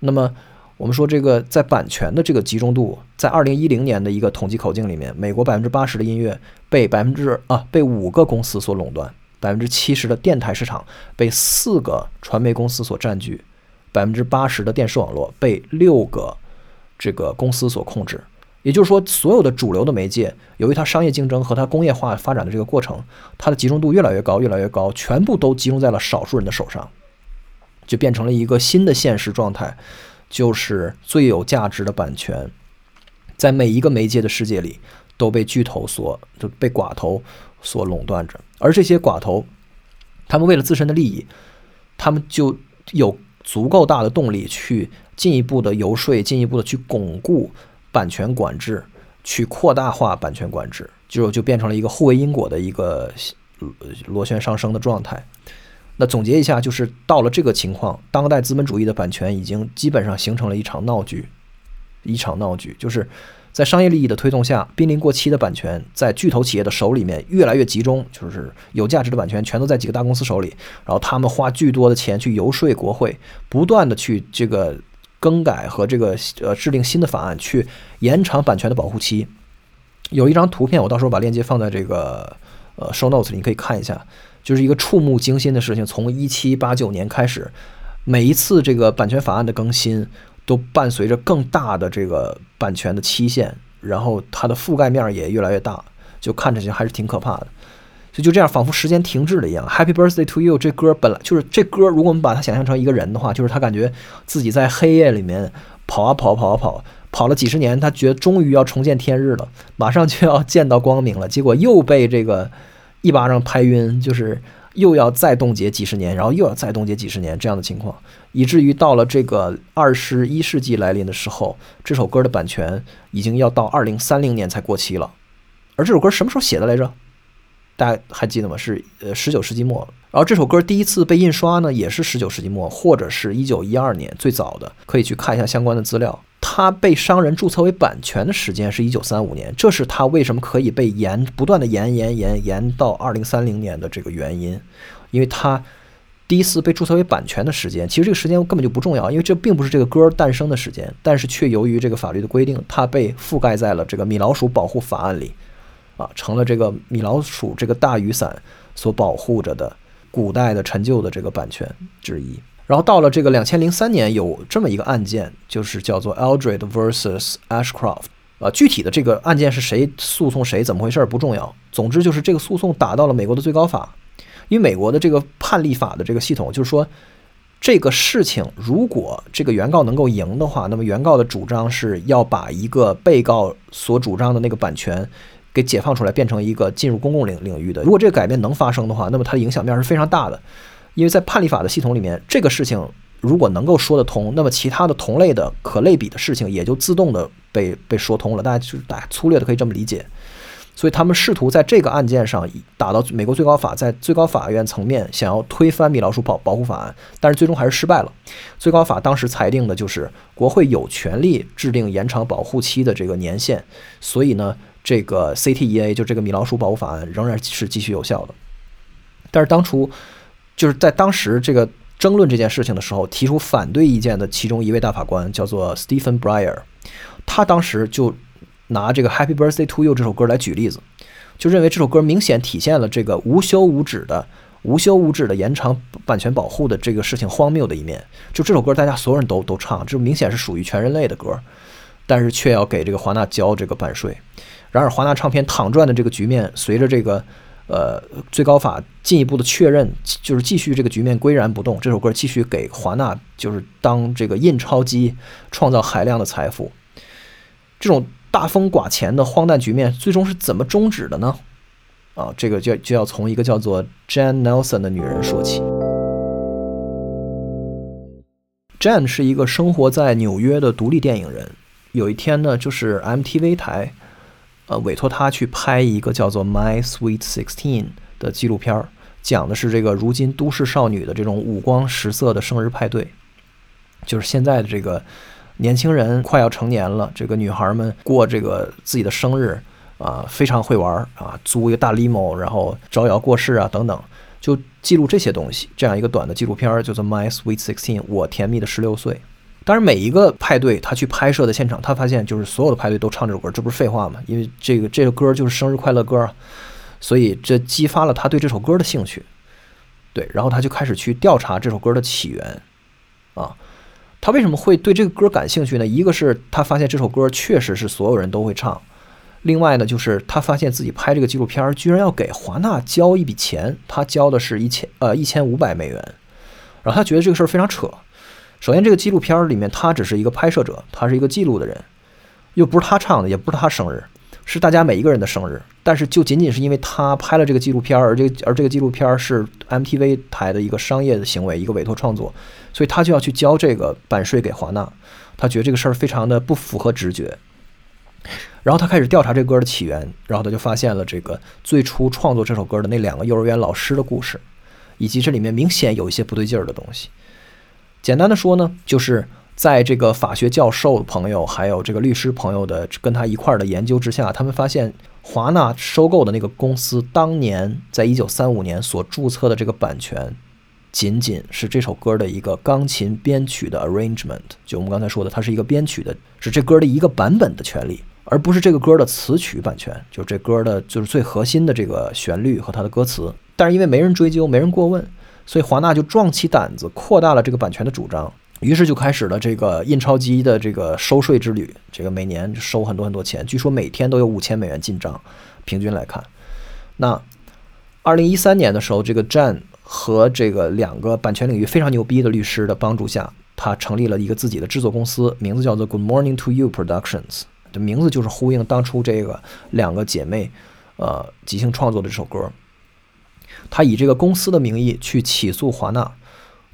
那么我们说这个在版权的这个集中度，在二零一零年的一个统计口径里面，美国百分之八十的音乐被百分之啊被五个公司所垄断，百分之七十的电台市场被四个传媒公司所占据，百分之八十的电视网络被六个。这个公司所控制，也就是说，所有的主流的媒介，由于它商业竞争和它工业化发展的这个过程，它的集中度越来越高，越来越高，全部都集中在了少数人的手上，就变成了一个新的现实状态，就是最有价值的版权，在每一个媒介的世界里都被巨头所就被寡头所垄断着，而这些寡头，他们为了自身的利益，他们就有足够大的动力去。进一步的游说，进一步的去巩固版权管制，去扩大化版权管制，就就变成了一个互为因果的一个螺旋上升的状态。那总结一下，就是到了这个情况，当代资本主义的版权已经基本上形成了一场闹剧，一场闹剧，就是在商业利益的推动下，濒临过期的版权在巨头企业的手里面越来越集中，就是有价值的版权全都在几个大公司手里，然后他们花巨多的钱去游说国会，不断的去这个。更改和这个呃制定新的法案，去延长版权的保护期。有一张图片，我到时候把链接放在这个呃 show notes，你可以看一下，就是一个触目惊心的事情。从一七八九年开始，每一次这个版权法案的更新，都伴随着更大的这个版权的期限，然后它的覆盖面也越来越大，就看着去还是挺可怕的。所以就这样，仿佛时间停滞了一样。Happy Birthday to You 这歌本来就是这歌，如果我们把它想象成一个人的话，就是他感觉自己在黑夜里面跑啊跑，跑啊跑，跑了几十年，他觉得终于要重见天日了，马上就要见到光明了。结果又被这个一巴掌拍晕，就是又要再冻结几十年，然后又要再冻结几十年这样的情况，以至于到了这个二十一世纪来临的时候，这首歌的版权已经要到二零三零年才过期了。而这首歌什么时候写的来着？大家还记得吗？是呃十九世纪末。然后这首歌第一次被印刷呢，也是十九世纪末，或者是一九一二年最早的，可以去看一下相关的资料。它被商人注册为版权的时间是一九三五年，这是它为什么可以被延不断的延延延延到二零三零年的这个原因，因为它第一次被注册为版权的时间，其实这个时间根本就不重要，因为这并不是这个歌诞生的时间，但是却由于这个法律的规定，它被覆盖在了这个米老鼠保护法案里，啊，成了这个米老鼠这个大雨伞所保护着的。古代的陈旧的这个版权之一，然后到了这个两千零三年，有这么一个案件，就是叫做 Eldred vs Ashcroft。啊，具体的这个案件是谁诉讼谁，怎么回事不重要。总之就是这个诉讼打到了美国的最高法，因为美国的这个判例法的这个系统，就是说这个事情如果这个原告能够赢的话，那么原告的主张是要把一个被告所主张的那个版权。给解放出来，变成一个进入公共领领域的。如果这个改变能发生的话，那么它的影响面是非常大的。因为在判例法的系统里面，这个事情如果能够说得通，那么其他的同类的可类比的事情也就自动的被被说通了。大家就大家粗略的可以这么理解。所以他们试图在这个案件上打到美国最高法，在最高法院层面想要推翻米老鼠保保护法案，但是最终还是失败了。最高法当时裁定的就是国会有权利制定延长保护期的这个年限，所以呢。这个 CTEA 就这个米老鼠保护法案仍然是继续有效的，但是当初就是在当时这个争论这件事情的时候，提出反对意见的其中一位大法官叫做 Stephen Breyer，他当时就拿这个 Happy Birthday to You 这首歌来举例子，就认为这首歌明显体现了这个无休无止的、无休无止的延长版权保护的这个事情荒谬的一面。就这首歌大家所有人都都唱，这明显是属于全人类的歌，但是却要给这个华纳交这个版税。然而，华纳唱片躺赚的这个局面，随着这个呃最高法进一步的确认，就是继续这个局面岿然不动。这首歌继续给华纳就是当这个印钞机，创造海量的财富。这种大风刮钱的荒诞局面，最终是怎么终止的呢？啊，这个就就要从一个叫做 Jan Nelson 的女人说起。Jan 是一个生活在纽约的独立电影人。有一天呢，就是 MTV 台。呃，委托他去拍一个叫做《My Sweet Sixteen》的纪录片儿，讲的是这个如今都市少女的这种五光十色的生日派对，就是现在的这个年轻人快要成年了，这个女孩们过这个自己的生日啊，非常会玩啊，租一个大 limo，然后招摇过市啊等等，就记录这些东西。这样一个短的纪录片儿叫做《My Sweet Sixteen》，我甜蜜的十六岁。当然，每一个派对他去拍摄的现场，他发现就是所有的派对都唱这首歌，这不是废话吗？因为这个这个歌就是生日快乐歌，所以这激发了他对这首歌的兴趣。对，然后他就开始去调查这首歌的起源。啊，他为什么会对这个歌感兴趣呢？一个是他发现这首歌确实是所有人都会唱，另外呢，就是他发现自己拍这个纪录片居然要给华纳交一笔钱，他交的是一千呃一千五百美元，然后他觉得这个事儿非常扯。首先，这个纪录片里面，他只是一个拍摄者，他是一个记录的人，又不是他唱的，也不是他生日，是大家每一个人的生日。但是，就仅仅是因为他拍了这个纪录片，而这个而这个纪录片是 MTV 台的一个商业的行为，一个委托创作，所以他就要去交这个版税给华纳。他觉得这个事儿非常的不符合直觉。然后他开始调查这歌的起源，然后他就发现了这个最初创作这首歌的那两个幼儿园老师的故事，以及这里面明显有一些不对劲儿的东西。简单的说呢，就是在这个法学教授朋友还有这个律师朋友的跟他一块儿的研究之下，他们发现华纳收购的那个公司当年在一九三五年所注册的这个版权，仅仅是这首歌的一个钢琴编曲的 arrangement，就我们刚才说的，它是一个编曲的，是这歌的一个版本的权利，而不是这个歌的词曲版权，就这歌的就是最核心的这个旋律和它的歌词。但是因为没人追究，没人过问。所以华纳就壮起胆子，扩大了这个版权的主张，于是就开始了这个印钞机的这个收税之旅。这个每年收很多很多钱，据说每天都有五千美元进账。平均来看，那二零一三年的时候，这个 Jan 和这个两个版权领域非常牛逼的律师的帮助下，他成立了一个自己的制作公司，名字叫做 Good Morning to You Productions。这名字就是呼应当初这个两个姐妹呃即兴创作的这首歌。他以这个公司的名义去起诉华纳，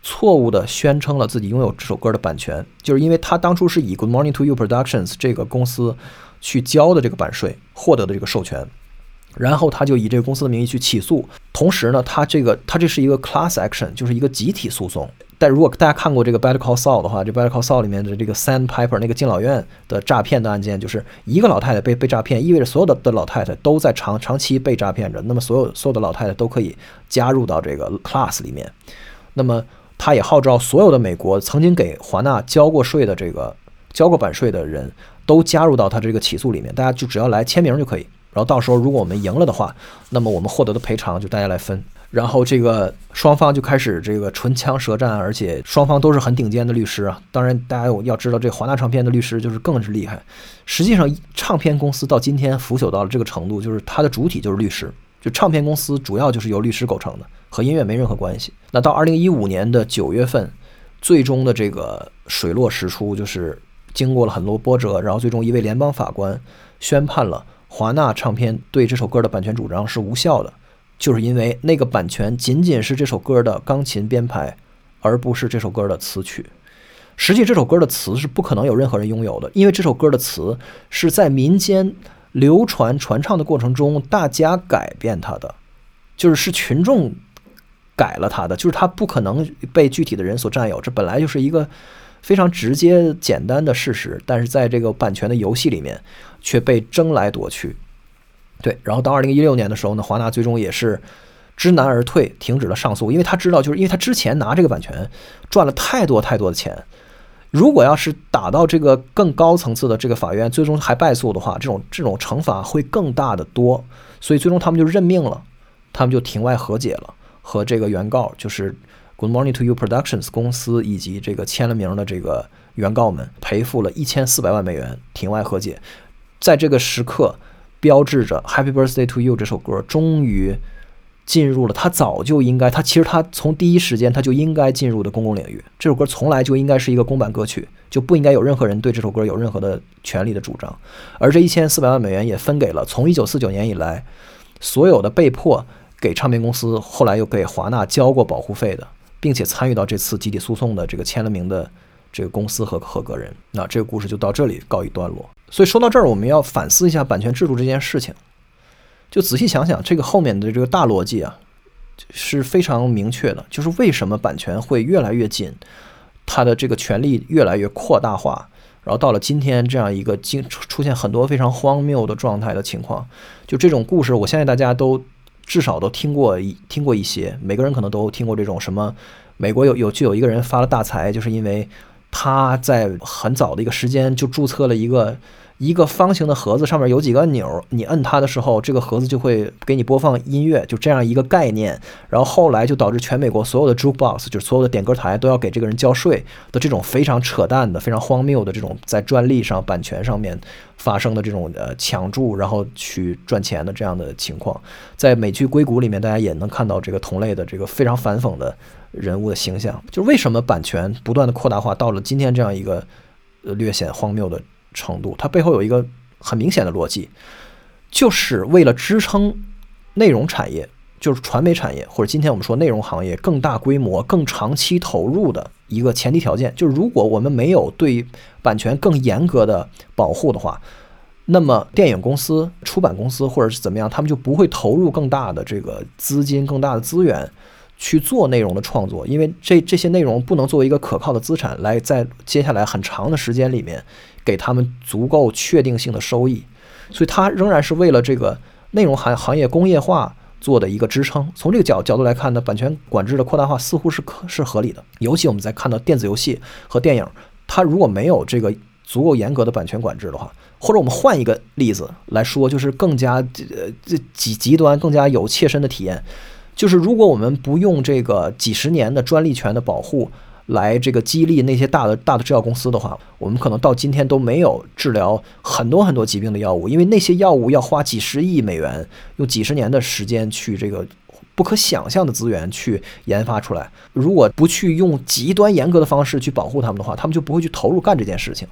错误的宣称了自己拥有这首歌的版权，就是因为他当初是以 Good Morning to You Productions 这个公司去交的这个版税获得的这个授权，然后他就以这个公司的名义去起诉，同时呢，他这个他这是一个 class action，就是一个集体诉讼。但如果大家看过这个《Better Call Saul》的话，这《Better Call Saul》里面的这个 Sandpiper 那个敬老院的诈骗的案件，就是一个老太太被被诈骗，意味着所有的的老太太都在长长期被诈骗着。那么所有所有的老太太都可以加入到这个 class 里面。那么他也号召所有的美国曾经给华纳交过税的这个交过版税的人都加入到他这个起诉里面。大家就只要来签名就可以。然后到时候如果我们赢了的话，那么我们获得的赔偿就大家来分。然后这个双方就开始这个唇枪舌战，而且双方都是很顶尖的律师啊。当然，大家要知道，这华纳唱片的律师就是更是厉害。实际上，唱片公司到今天腐朽到了这个程度，就是它的主体就是律师，就唱片公司主要就是由律师构成的，和音乐没任何关系。那到二零一五年的九月份，最终的这个水落石出，就是经过了很多波折，然后最终一位联邦法官宣判了华纳唱片对这首歌的版权主张是无效的。就是因为那个版权仅仅是这首歌的钢琴编排，而不是这首歌的词曲。实际这首歌的词是不可能有任何人拥有的，因为这首歌的词是在民间流传传唱的过程中，大家改变它的，就是是群众改了它的，就是它不可能被具体的人所占有。这本来就是一个非常直接简单的事实，但是在这个版权的游戏里面却被争来夺去。对，然后到二零一六年的时候呢，华纳最终也是知难而退，停止了上诉，因为他知道，就是因为他之前拿这个版权赚了太多太多的钱，如果要是打到这个更高层次的这个法院，最终还败诉的话，这种这种惩罚会更大的多，所以最终他们就认命了，他们就庭外和解了，和这个原告就是 Good Morning to You Productions 公司以及这个签了名的这个原告们赔付了一千四百万美元，庭外和解，在这个时刻。标志着《Happy Birthday to You》这首歌终于进入了它早就应该，它其实它从第一时间它就应该进入的公共领域。这首歌从来就应该是一个公版歌曲，就不应该有任何人对这首歌有任何的权利的主张。而这一千四百万美元也分给了从一九四九年以来所有的被迫给唱片公司，后来又给华纳交过保护费的，并且参与到这次集体诉讼的这个签了名的这个公司和合格人。那这个故事就到这里告一段落。所以说到这儿，我们要反思一下版权制度这件事情。就仔细想想，这个后面的这个大逻辑啊，是非常明确的。就是为什么版权会越来越紧，它的这个权利越来越扩大化，然后到了今天这样一个经出现很多非常荒谬的状态的情况。就这种故事，我相信大家都至少都听过一听过一些，每个人可能都听过这种什么，美国有有就有一个人发了大财，就是因为。他在很早的一个时间就注册了一个一个方形的盒子，上面有几个按钮，你摁它的时候，这个盒子就会给你播放音乐，就这样一个概念。然后后来就导致全美国所有的 jukebox，就是所有的点歌台都要给这个人交税的这种非常扯淡的、非常荒谬的这种在专利上、版权上面发生的这种呃抢注，然后去赚钱的这样的情况，在美剧《硅谷》里面，大家也能看到这个同类的这个非常反讽的。人物的形象，就是为什么版权不断的扩大化到了今天这样一个略显荒谬的程度？它背后有一个很明显的逻辑，就是为了支撑内容产业，就是传媒产业或者今天我们说内容行业更大规模、更长期投入的一个前提条件。就是如果我们没有对版权更严格的保护的话，那么电影公司、出版公司或者是怎么样，他们就不会投入更大的这个资金、更大的资源。去做内容的创作，因为这这些内容不能作为一个可靠的资产来在接下来很长的时间里面给他们足够确定性的收益，所以它仍然是为了这个内容行行业工业化做的一个支撑。从这个角角度来看呢，版权管制的扩大化似乎是可是合理的。尤其我们在看到电子游戏和电影，它如果没有这个足够严格的版权管制的话，或者我们换一个例子来说，就是更加呃这极极端、更加有切身的体验。就是如果我们不用这个几十年的专利权的保护来这个激励那些大的大的制药公司的话，我们可能到今天都没有治疗很多很多疾病的药物，因为那些药物要花几十亿美元，用几十年的时间去这个不可想象的资源去研发出来。如果不去用极端严格的方式去保护他们的话，他们就不会去投入干这件事情。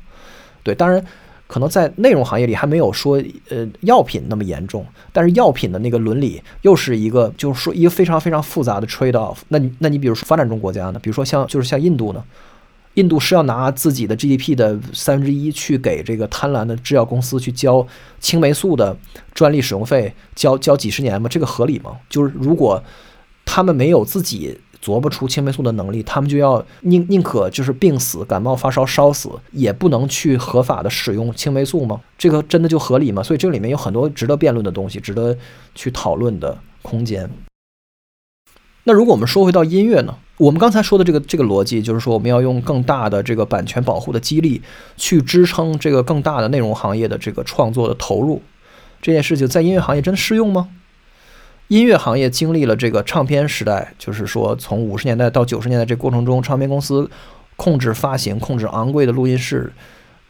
对，当然。可能在内容行业里还没有说呃药品那么严重，但是药品的那个伦理又是一个就是说一个非常非常复杂的 trade off。那你那你比如说发展中国家呢，比如说像就是像印度呢，印度是要拿自己的 GDP 的三分之一去给这个贪婪的制药公司去交青霉素的专利使用费，交交几十年吗？这个合理吗？就是如果他们没有自己琢磨出青霉素的能力，他们就要宁宁可就是病死、感冒发烧烧死，也不能去合法的使用青霉素吗？这个真的就合理吗？所以这里面有很多值得辩论的东西，值得去讨论的空间。那如果我们说回到音乐呢？我们刚才说的这个这个逻辑，就是说我们要用更大的这个版权保护的激励，去支撑这个更大的内容行业的这个创作的投入。这件事情在音乐行业真的适用吗？音乐行业经历了这个唱片时代，就是说从五十年代到九十年代这过程中，唱片公司控制发行、控制昂贵的录音室，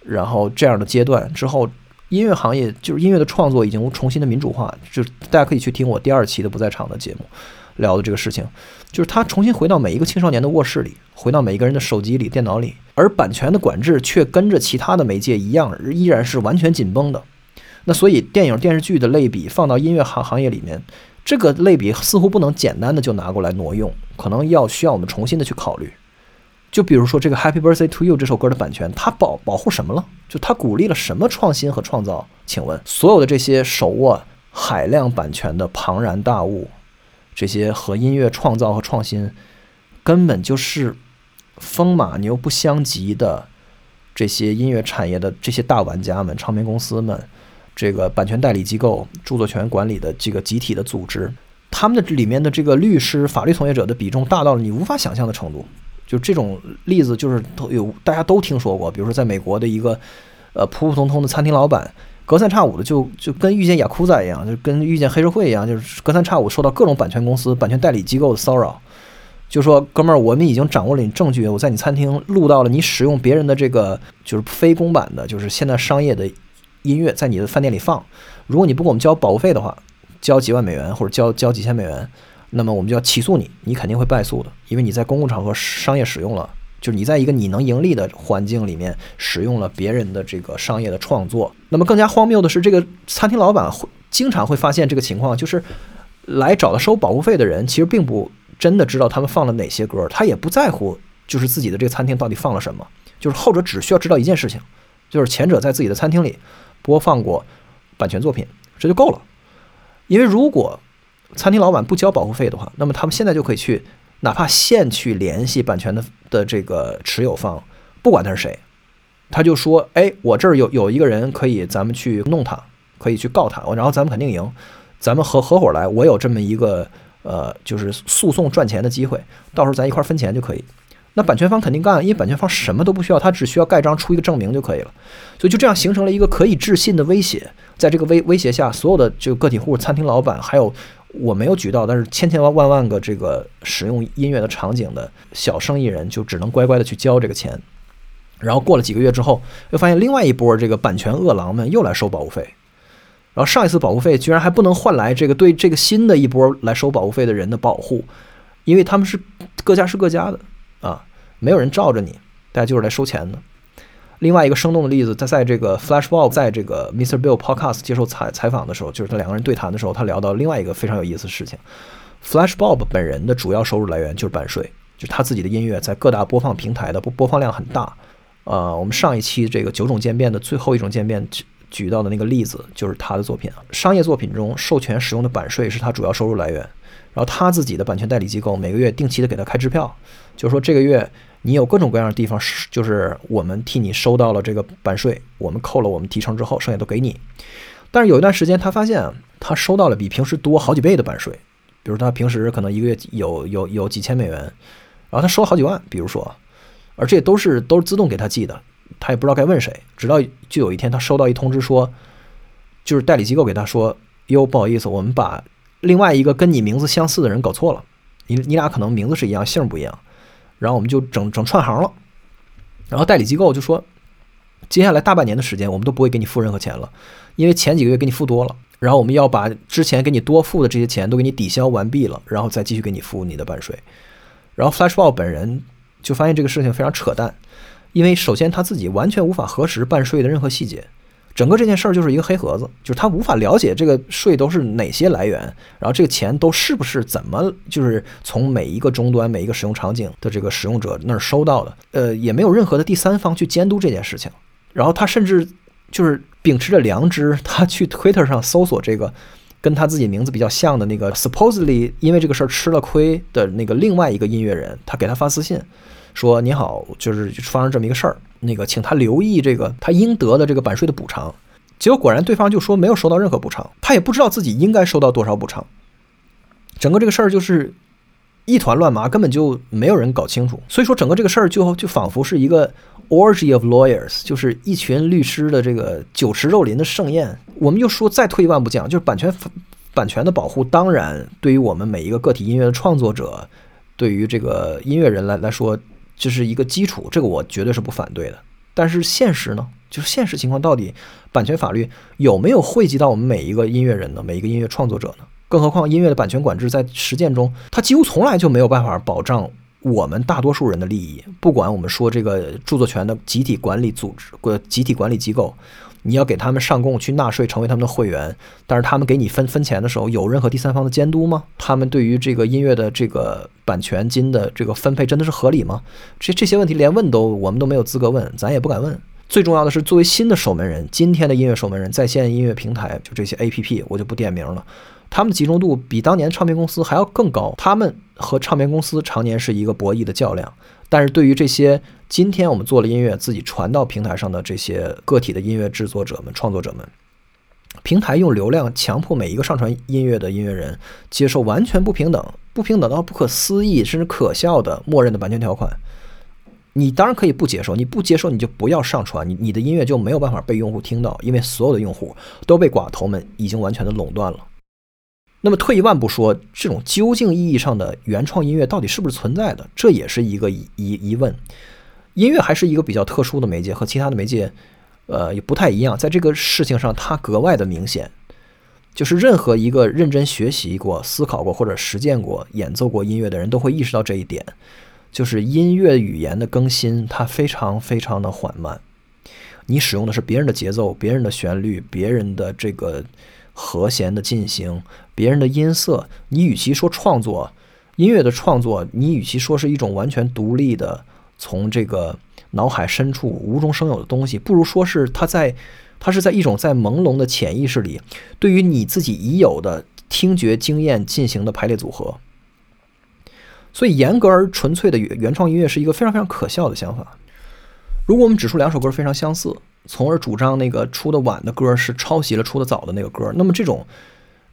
然后这样的阶段之后，音乐行业就是音乐的创作已经重新的民主化。就大家可以去听我第二期的不在场的节目。聊的这个事情，就是他重新回到每一个青少年的卧室里，回到每一个人的手机里、电脑里，而版权的管制却跟着其他的媒介一样，依然是完全紧绷的。那所以，电影、电视剧的类比放到音乐行行业里面，这个类比似乎不能简单的就拿过来挪用，可能要需要我们重新的去考虑。就比如说这个《Happy Birthday to You》这首歌的版权，它保保护什么了？就它鼓励了什么创新和创造？请问，所有的这些手握海量版权的庞然大物。这些和音乐创造和创新根本就是风马牛不相及的这些音乐产业的这些大玩家们、唱片公司们、这个版权代理机构、著作权管理的这个集体的组织，他们的里面的这个律师、法律从业者的比重大到了你无法想象的程度。就这种例子，就是有大家都听说过，比如说在美国的一个呃普普通通的餐厅老板。隔三差五的就就跟遇见雅库仔一样，就跟遇见黑社会一样，就是隔三差五受到各种版权公司、版权代理机构的骚扰，就说哥们儿，我们已经掌握了你证据，我在你餐厅录到了你使用别人的这个就是非公版的，就是现在商业的音乐在你的饭店里放，如果你不给我们交保护费的话，交几万美元或者交交几千美元，那么我们就要起诉你，你肯定会败诉的，因为你在公共场合商业使用了。就是你在一个你能盈利的环境里面使用了别人的这个商业的创作，那么更加荒谬的是，这个餐厅老板会经常会发现这个情况，就是来找他收保护费的人其实并不真的知道他们放了哪些歌，他也不在乎，就是自己的这个餐厅到底放了什么，就是后者只需要知道一件事情，就是前者在自己的餐厅里播放过版权作品，这就够了。因为如果餐厅老板不交保护费的话，那么他们现在就可以去。哪怕现去联系版权的的这个持有方，不管他是谁，他就说：“哎，我这儿有有一个人可以，咱们去弄他，可以去告他，然后咱们肯定赢，咱们合合伙来，我有这么一个呃，就是诉讼赚钱的机会，到时候咱一块分钱就可以。那版权方肯定干，因为版权方什么都不需要，他只需要盖章出一个证明就可以了。所以就这样形成了一个可以置信的威胁，在这个威威胁下，所有的这个个体户、餐厅老板还有。我没有举到，但是千千万万万个这个使用音乐的场景的小生意人就只能乖乖的去交这个钱，然后过了几个月之后，又发现另外一波这个版权恶狼们又来收保护费，然后上一次保护费居然还不能换来这个对这个新的一波来收保护费的人的保护，因为他们是各家是各家的啊，没有人罩着你，大家就是来收钱的。另外一个生动的例子，他在这个 Flash Bob 在这个 Mr. Bill Podcast 接受采采访的时候，就是他两个人对谈的时候，他聊到另外一个非常有意思的事情。Flash Bob 本人的主要收入来源就是版税，就是他自己的音乐在各大播放平台的播放量很大。呃，我们上一期这个九种渐变的最后一种渐变举举到的那个例子，就是他的作品，商业作品中授权使用的版税是他主要收入来源。然后他自己的版权代理机构每个月定期的给他开支票，就是说这个月。你有各种各样的地方，就是我们替你收到了这个版税，我们扣了我们提成之后，剩下都给你。但是有一段时间，他发现他收到了比平时多好几倍的版税，比如他平时可能一个月有有有几千美元，然后他收了好几万，比如说，而这都是都是自动给他寄的，他也不知道该问谁。直到就有一天，他收到一通知说，就是代理机构给他说：“哟，不好意思，我们把另外一个跟你名字相似的人搞错了，你你俩可能名字是一样，姓不一样。”然后我们就整整串行了，然后代理机构就说，接下来大半年的时间，我们都不会给你付任何钱了，因为前几个月给你付多了，然后我们要把之前给你多付的这些钱都给你抵消完毕了，然后再继续给你付你的版税。然后 Flashball 本人就发现这个事情非常扯淡，因为首先他自己完全无法核实办税的任何细节，整个这件事儿就是一个黑盒子，就是他无法了解这个税都是哪些来源，然后这个钱都是不是怎么就是从每一个终端、每一个使用场景的这个使用者那儿收到的，呃，也没有任何的第三方去监督这件事情。然后他甚至就是秉持着良知，他去 Twitter 上搜索这个跟他自己名字比较像的那个 supposedly 因为这个事儿吃了亏的那个另外一个音乐人，他给他发私信说：“你好，就是发生这么一个事儿。”那个，请他留意这个他应得的这个版税的补偿。结果果然，对方就说没有收到任何补偿，他也不知道自己应该收到多少补偿。整个这个事儿就是一团乱麻，根本就没有人搞清楚。所以说，整个这个事儿就就仿佛是一个 orgy of lawyers，就是一群律师的这个酒池肉林的盛宴。我们又说，再退一万步讲，就是版权版权的保护，当然对于我们每一个个体音乐的创作者，对于这个音乐人来来说。就是一个基础，这个我绝对是不反对的。但是现实呢，就是现实情况到底版权法律有没有惠及到我们每一个音乐人呢？每一个音乐创作者呢？更何况音乐的版权管制在实践中，它几乎从来就没有办法保障我们大多数人的利益。不管我们说这个著作权的集体管理组织、或集体管理机构。你要给他们上供去纳税，成为他们的会员，但是他们给你分分钱的时候，有任何第三方的监督吗？他们对于这个音乐的这个版权金的这个分配真的是合理吗？这这些问题连问都我们都没有资格问，咱也不敢问。最重要的是，作为新的守门人，今天的音乐守门人，在线音乐平台就这些 A P P，我就不点名了，他们集中度比当年唱片公司还要更高，他们和唱片公司常年是一个博弈的较量。但是对于这些今天我们做了音乐自己传到平台上的这些个体的音乐制作者们、创作者们，平台用流量强迫每一个上传音乐的音乐人接受完全不平等、不平等到不可思议甚至可笑的默认的版权条款。你当然可以不接受，你不接受你就不要上传，你你的音乐就没有办法被用户听到，因为所有的用户都被寡头们已经完全的垄断了。那么退一万步说，这种究竟意义上的原创音乐到底是不是存在的，这也是一个疑疑问。音乐还是一个比较特殊的媒介，和其他的媒介，呃，也不太一样。在这个事情上，它格外的明显。就是任何一个认真学习过、思考过或者实践过、演奏过音乐的人都会意识到这一点，就是音乐语言的更新它非常非常的缓慢。你使用的是别人的节奏、别人的旋律、别人的这个。和弦的进行，别人的音色，你与其说创作音乐的创作，你与其说是一种完全独立的从这个脑海深处无中生有的东西，不如说是它在，它是在一种在朦胧的潜意识里，对于你自己已有的听觉经验进行的排列组合。所以，严格而纯粹的原创音乐是一个非常非常可笑的想法。如果我们指出两首歌非常相似。从而主张那个出的晚的歌是抄袭了出的早的那个歌。那么这种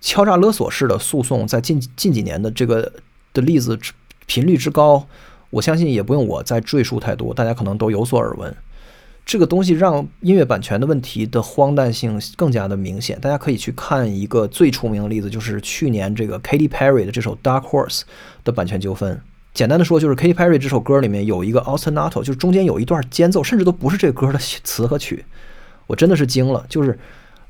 敲诈勒索式的诉讼，在近近几年的这个的例子频率之高，我相信也不用我再赘述太多，大家可能都有所耳闻。这个东西让音乐版权的问题的荒诞性更加的明显。大家可以去看一个最出名的例子，就是去年这个 Katy Perry 的这首《Dark Horse》的版权纠纷。简单的说，就是 Katy Perry 这首歌里面有一个 ostinato，就是中间有一段间奏，甚至都不是这个歌的 词和曲。我真的是惊了，就是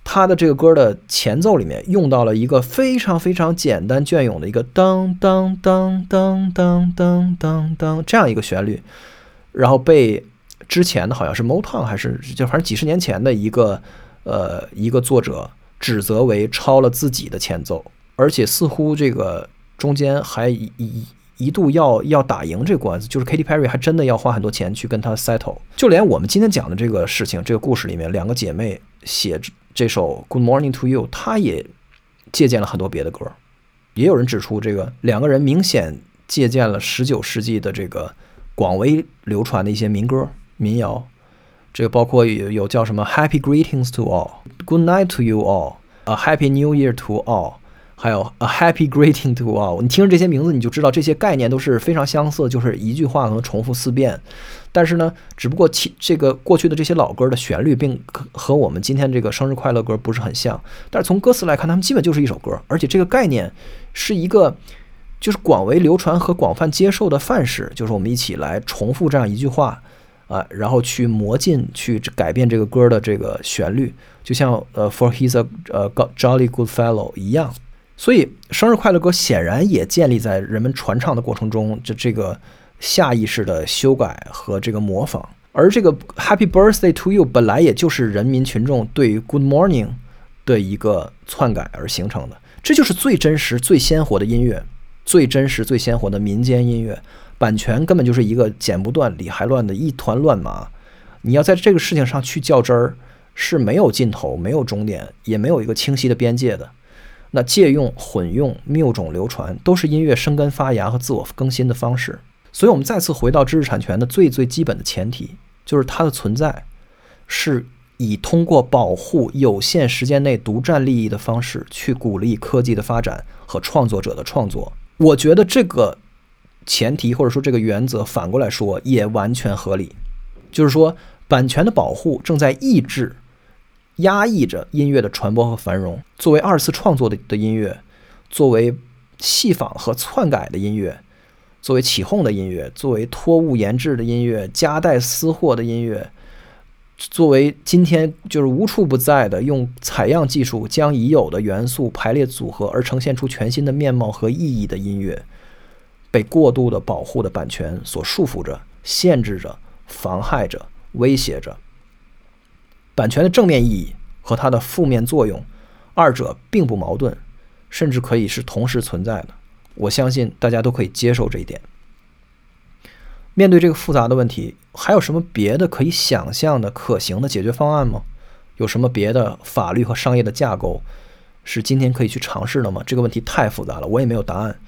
他的这个歌的前奏里面用到了一个非常非常简单隽永的一个当当当当当当当当这样一个旋律，然后被之前的好像是 Motown 还是就反正几十年前的一个呃一个作者指责为抄了自己的前奏，而且似乎这个中间还一。一一度要要打赢这官司，就是 Katy Perry 还真的要花很多钱去跟他 settle。就连我们今天讲的这个事情，这个故事里面，两个姐妹写这首 Good Morning to You，它也借鉴了很多别的歌。也有人指出，这个两个人明显借鉴了十九世纪的这个广为流传的一些民歌、民谣。这个包括有有叫什么 Happy Greetings to All，Good Night to You All，A Happy New Year to All。还有 a happy greeting to all，你听着这些名字，你就知道这些概念都是非常相似，就是一句话可能重复四遍。但是呢，只不过其这个过去的这些老歌的旋律，并和我们今天这个生日快乐歌不是很像。但是从歌词来看，它们基本就是一首歌，而且这个概念是一个就是广为流传和广泛接受的范式，就是我们一起来重复这样一句话啊，然后去磨进去改变这个歌的这个旋律，就像呃 For he's a 呃 jolly good fellow 一样。所以，生日快乐歌显然也建立在人们传唱的过程中，这这个下意识的修改和这个模仿。而这个 Happy Birthday to You 本来也就是人民群众对于 Good Morning 的一个篡改而形成的，这就是最真实、最鲜活的音乐，最真实、最鲜活的民间音乐。版权根本就是一个剪不断、理还乱的一团乱麻。你要在这个事情上去较真儿，是没有尽头、没有终点，也没有一个清晰的边界的。那借用、混用、谬种流传，都是音乐生根发芽和自我更新的方式。所以，我们再次回到知识产权的最最基本的前提，就是它的存在是以通过保护有限时间内独占利益的方式去鼓励科技的发展和创作者的创作。我觉得这个前提或者说这个原则反过来说也完全合理，就是说，版权的保护正在抑制、压抑着音乐的传播和繁荣。作为二次创作的的音乐，作为戏仿和篡改的音乐。作为起哄的音乐，作为托物言志的音乐，夹带私货的音乐，作为今天就是无处不在的用采样技术将已有的元素排列组合而呈现出全新的面貌和意义的音乐，被过度的保护的版权所束缚着、限制着、妨害着、威胁着。版权的正面意义和它的负面作用，二者并不矛盾，甚至可以是同时存在的。我相信大家都可以接受这一点。面对这个复杂的问题，还有什么别的可以想象的可行的解决方案吗？有什么别的法律和商业的架构是今天可以去尝试的吗？这个问题太复杂了，我也没有答案。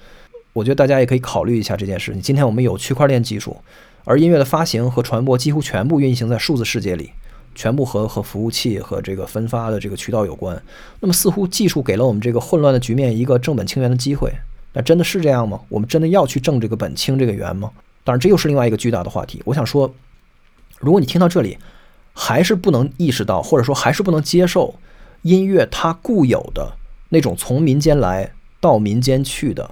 我觉得大家也可以考虑一下这件事。今天我们有区块链技术，而音乐的发行和传播几乎全部运行在数字世界里，全部和和服务器和这个分发的这个渠道有关。那么，似乎技术给了我们这个混乱的局面一个正本清源的机会。那真的是这样吗？我们真的要去正这个本、清这个源吗？当然，这又是另外一个巨大的话题。我想说，如果你听到这里，还是不能意识到，或者说还是不能接受音乐它固有的那种从民间来到民间去的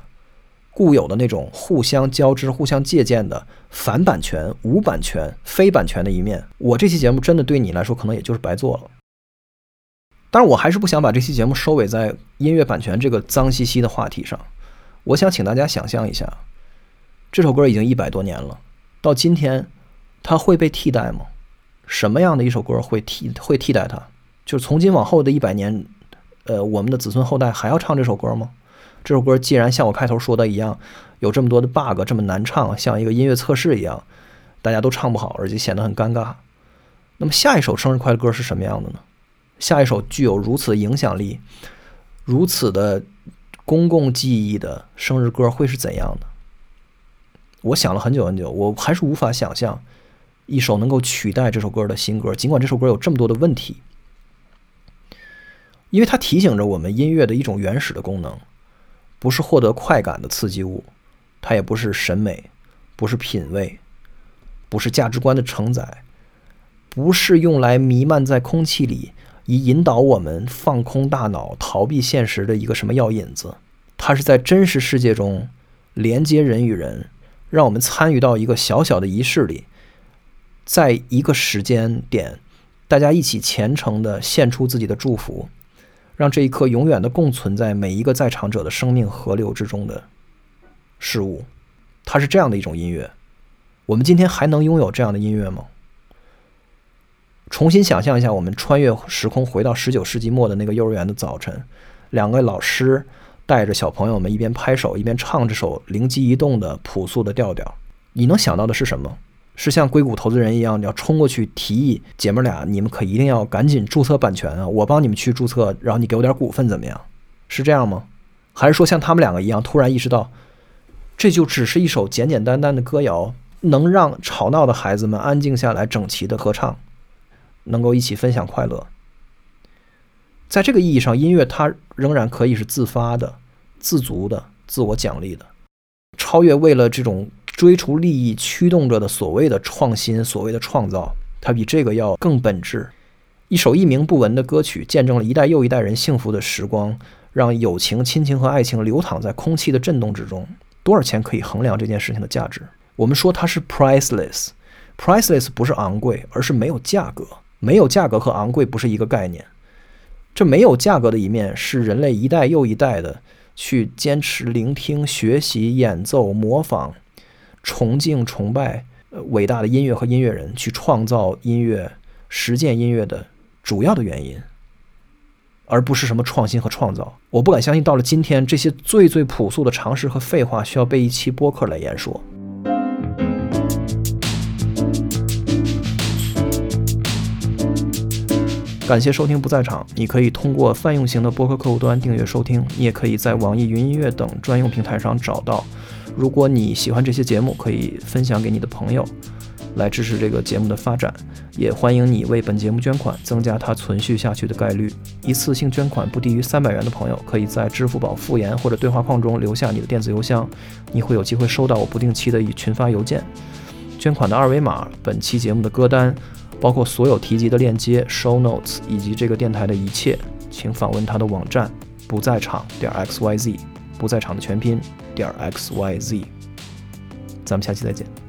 固有的那种互相交织、互相借鉴的反版权、无版权、非版权的一面，我这期节目真的对你来说可能也就是白做了。当然，我还是不想把这期节目收尾在音乐版权这个脏兮兮的话题上。我想请大家想象一下，这首歌已经一百多年了，到今天，它会被替代吗？什么样的一首歌会替会替代它？就是从今往后的一百年，呃，我们的子孙后代还要唱这首歌吗？这首歌既然像我开头说的一样，有这么多的 bug，这么难唱，像一个音乐测试一样，大家都唱不好，而且显得很尴尬。那么下一首生日快乐歌是什么样的呢？下一首具有如此影响力，如此的。公共记忆的生日歌会是怎样的？我想了很久很久，我还是无法想象一首能够取代这首歌的新歌。尽管这首歌有这么多的问题，因为它提醒着我们音乐的一种原始的功能，不是获得快感的刺激物，它也不是审美，不是品味，不是价值观的承载，不是用来弥漫在空气里。以引导我们放空大脑、逃避现实的一个什么药引子？它是在真实世界中连接人与人，让我们参与到一个小小的仪式里，在一个时间点，大家一起虔诚地献出自己的祝福，让这一刻永远的共存在每一个在场者的生命河流之中的事物。它是这样的一种音乐。我们今天还能拥有这样的音乐吗？重新想象一下，我们穿越时空回到十九世纪末的那个幼儿园的早晨，两个老师带着小朋友们一边拍手一边唱这首灵机一动的朴素的调调。你能想到的是什么？是像硅谷投资人一样，你要冲过去提议姐妹俩，你们可一定要赶紧注册版权啊！我帮你们去注册，然后你给我点股份怎么样？是这样吗？还是说像他们两个一样，突然意识到这就只是一首简简单单的歌谣，能让吵闹的孩子们安静下来，整齐的合唱？能够一起分享快乐，在这个意义上，音乐它仍然可以是自发的、自足的、自我奖励的，超越为了这种追逐利益驱动着的所谓的创新、所谓的创造，它比这个要更本质。一首一鸣不闻的歌曲，见证了一代又一代人幸福的时光，让友情、亲情和爱情流淌在空气的震动之中。多少钱可以衡量这件事情的价值？我们说它是 priceless，priceless 不是昂贵，而是没有价格。没有价格和昂贵不是一个概念。这没有价格的一面是人类一代又一代的去坚持聆听、学习、演奏、模仿、崇敬、崇拜呃伟大的音乐和音乐人去创造音乐、实践音乐的主要的原因，而不是什么创新和创造。我不敢相信，到了今天，这些最最朴素的常识和废话需要被一期播客来言说。感谢收听不在场。你可以通过泛用型的播客客户端订阅收听，你也可以在网易云音乐等专用平台上找到。如果你喜欢这些节目，可以分享给你的朋友，来支持这个节目的发展。也欢迎你为本节目捐款，增加它存续下去的概率。一次性捐款不低于三百元的朋友，可以在支付宝复言或者对话框中留下你的电子邮箱，你会有机会收到我不定期的以群发邮件。捐款的二维码，本期节目的歌单。包括所有提及的链接、show notes 以及这个电台的一切，请访问他的网站不在场点 x y z，不在场的全拼点 x y z。咱们下期再见。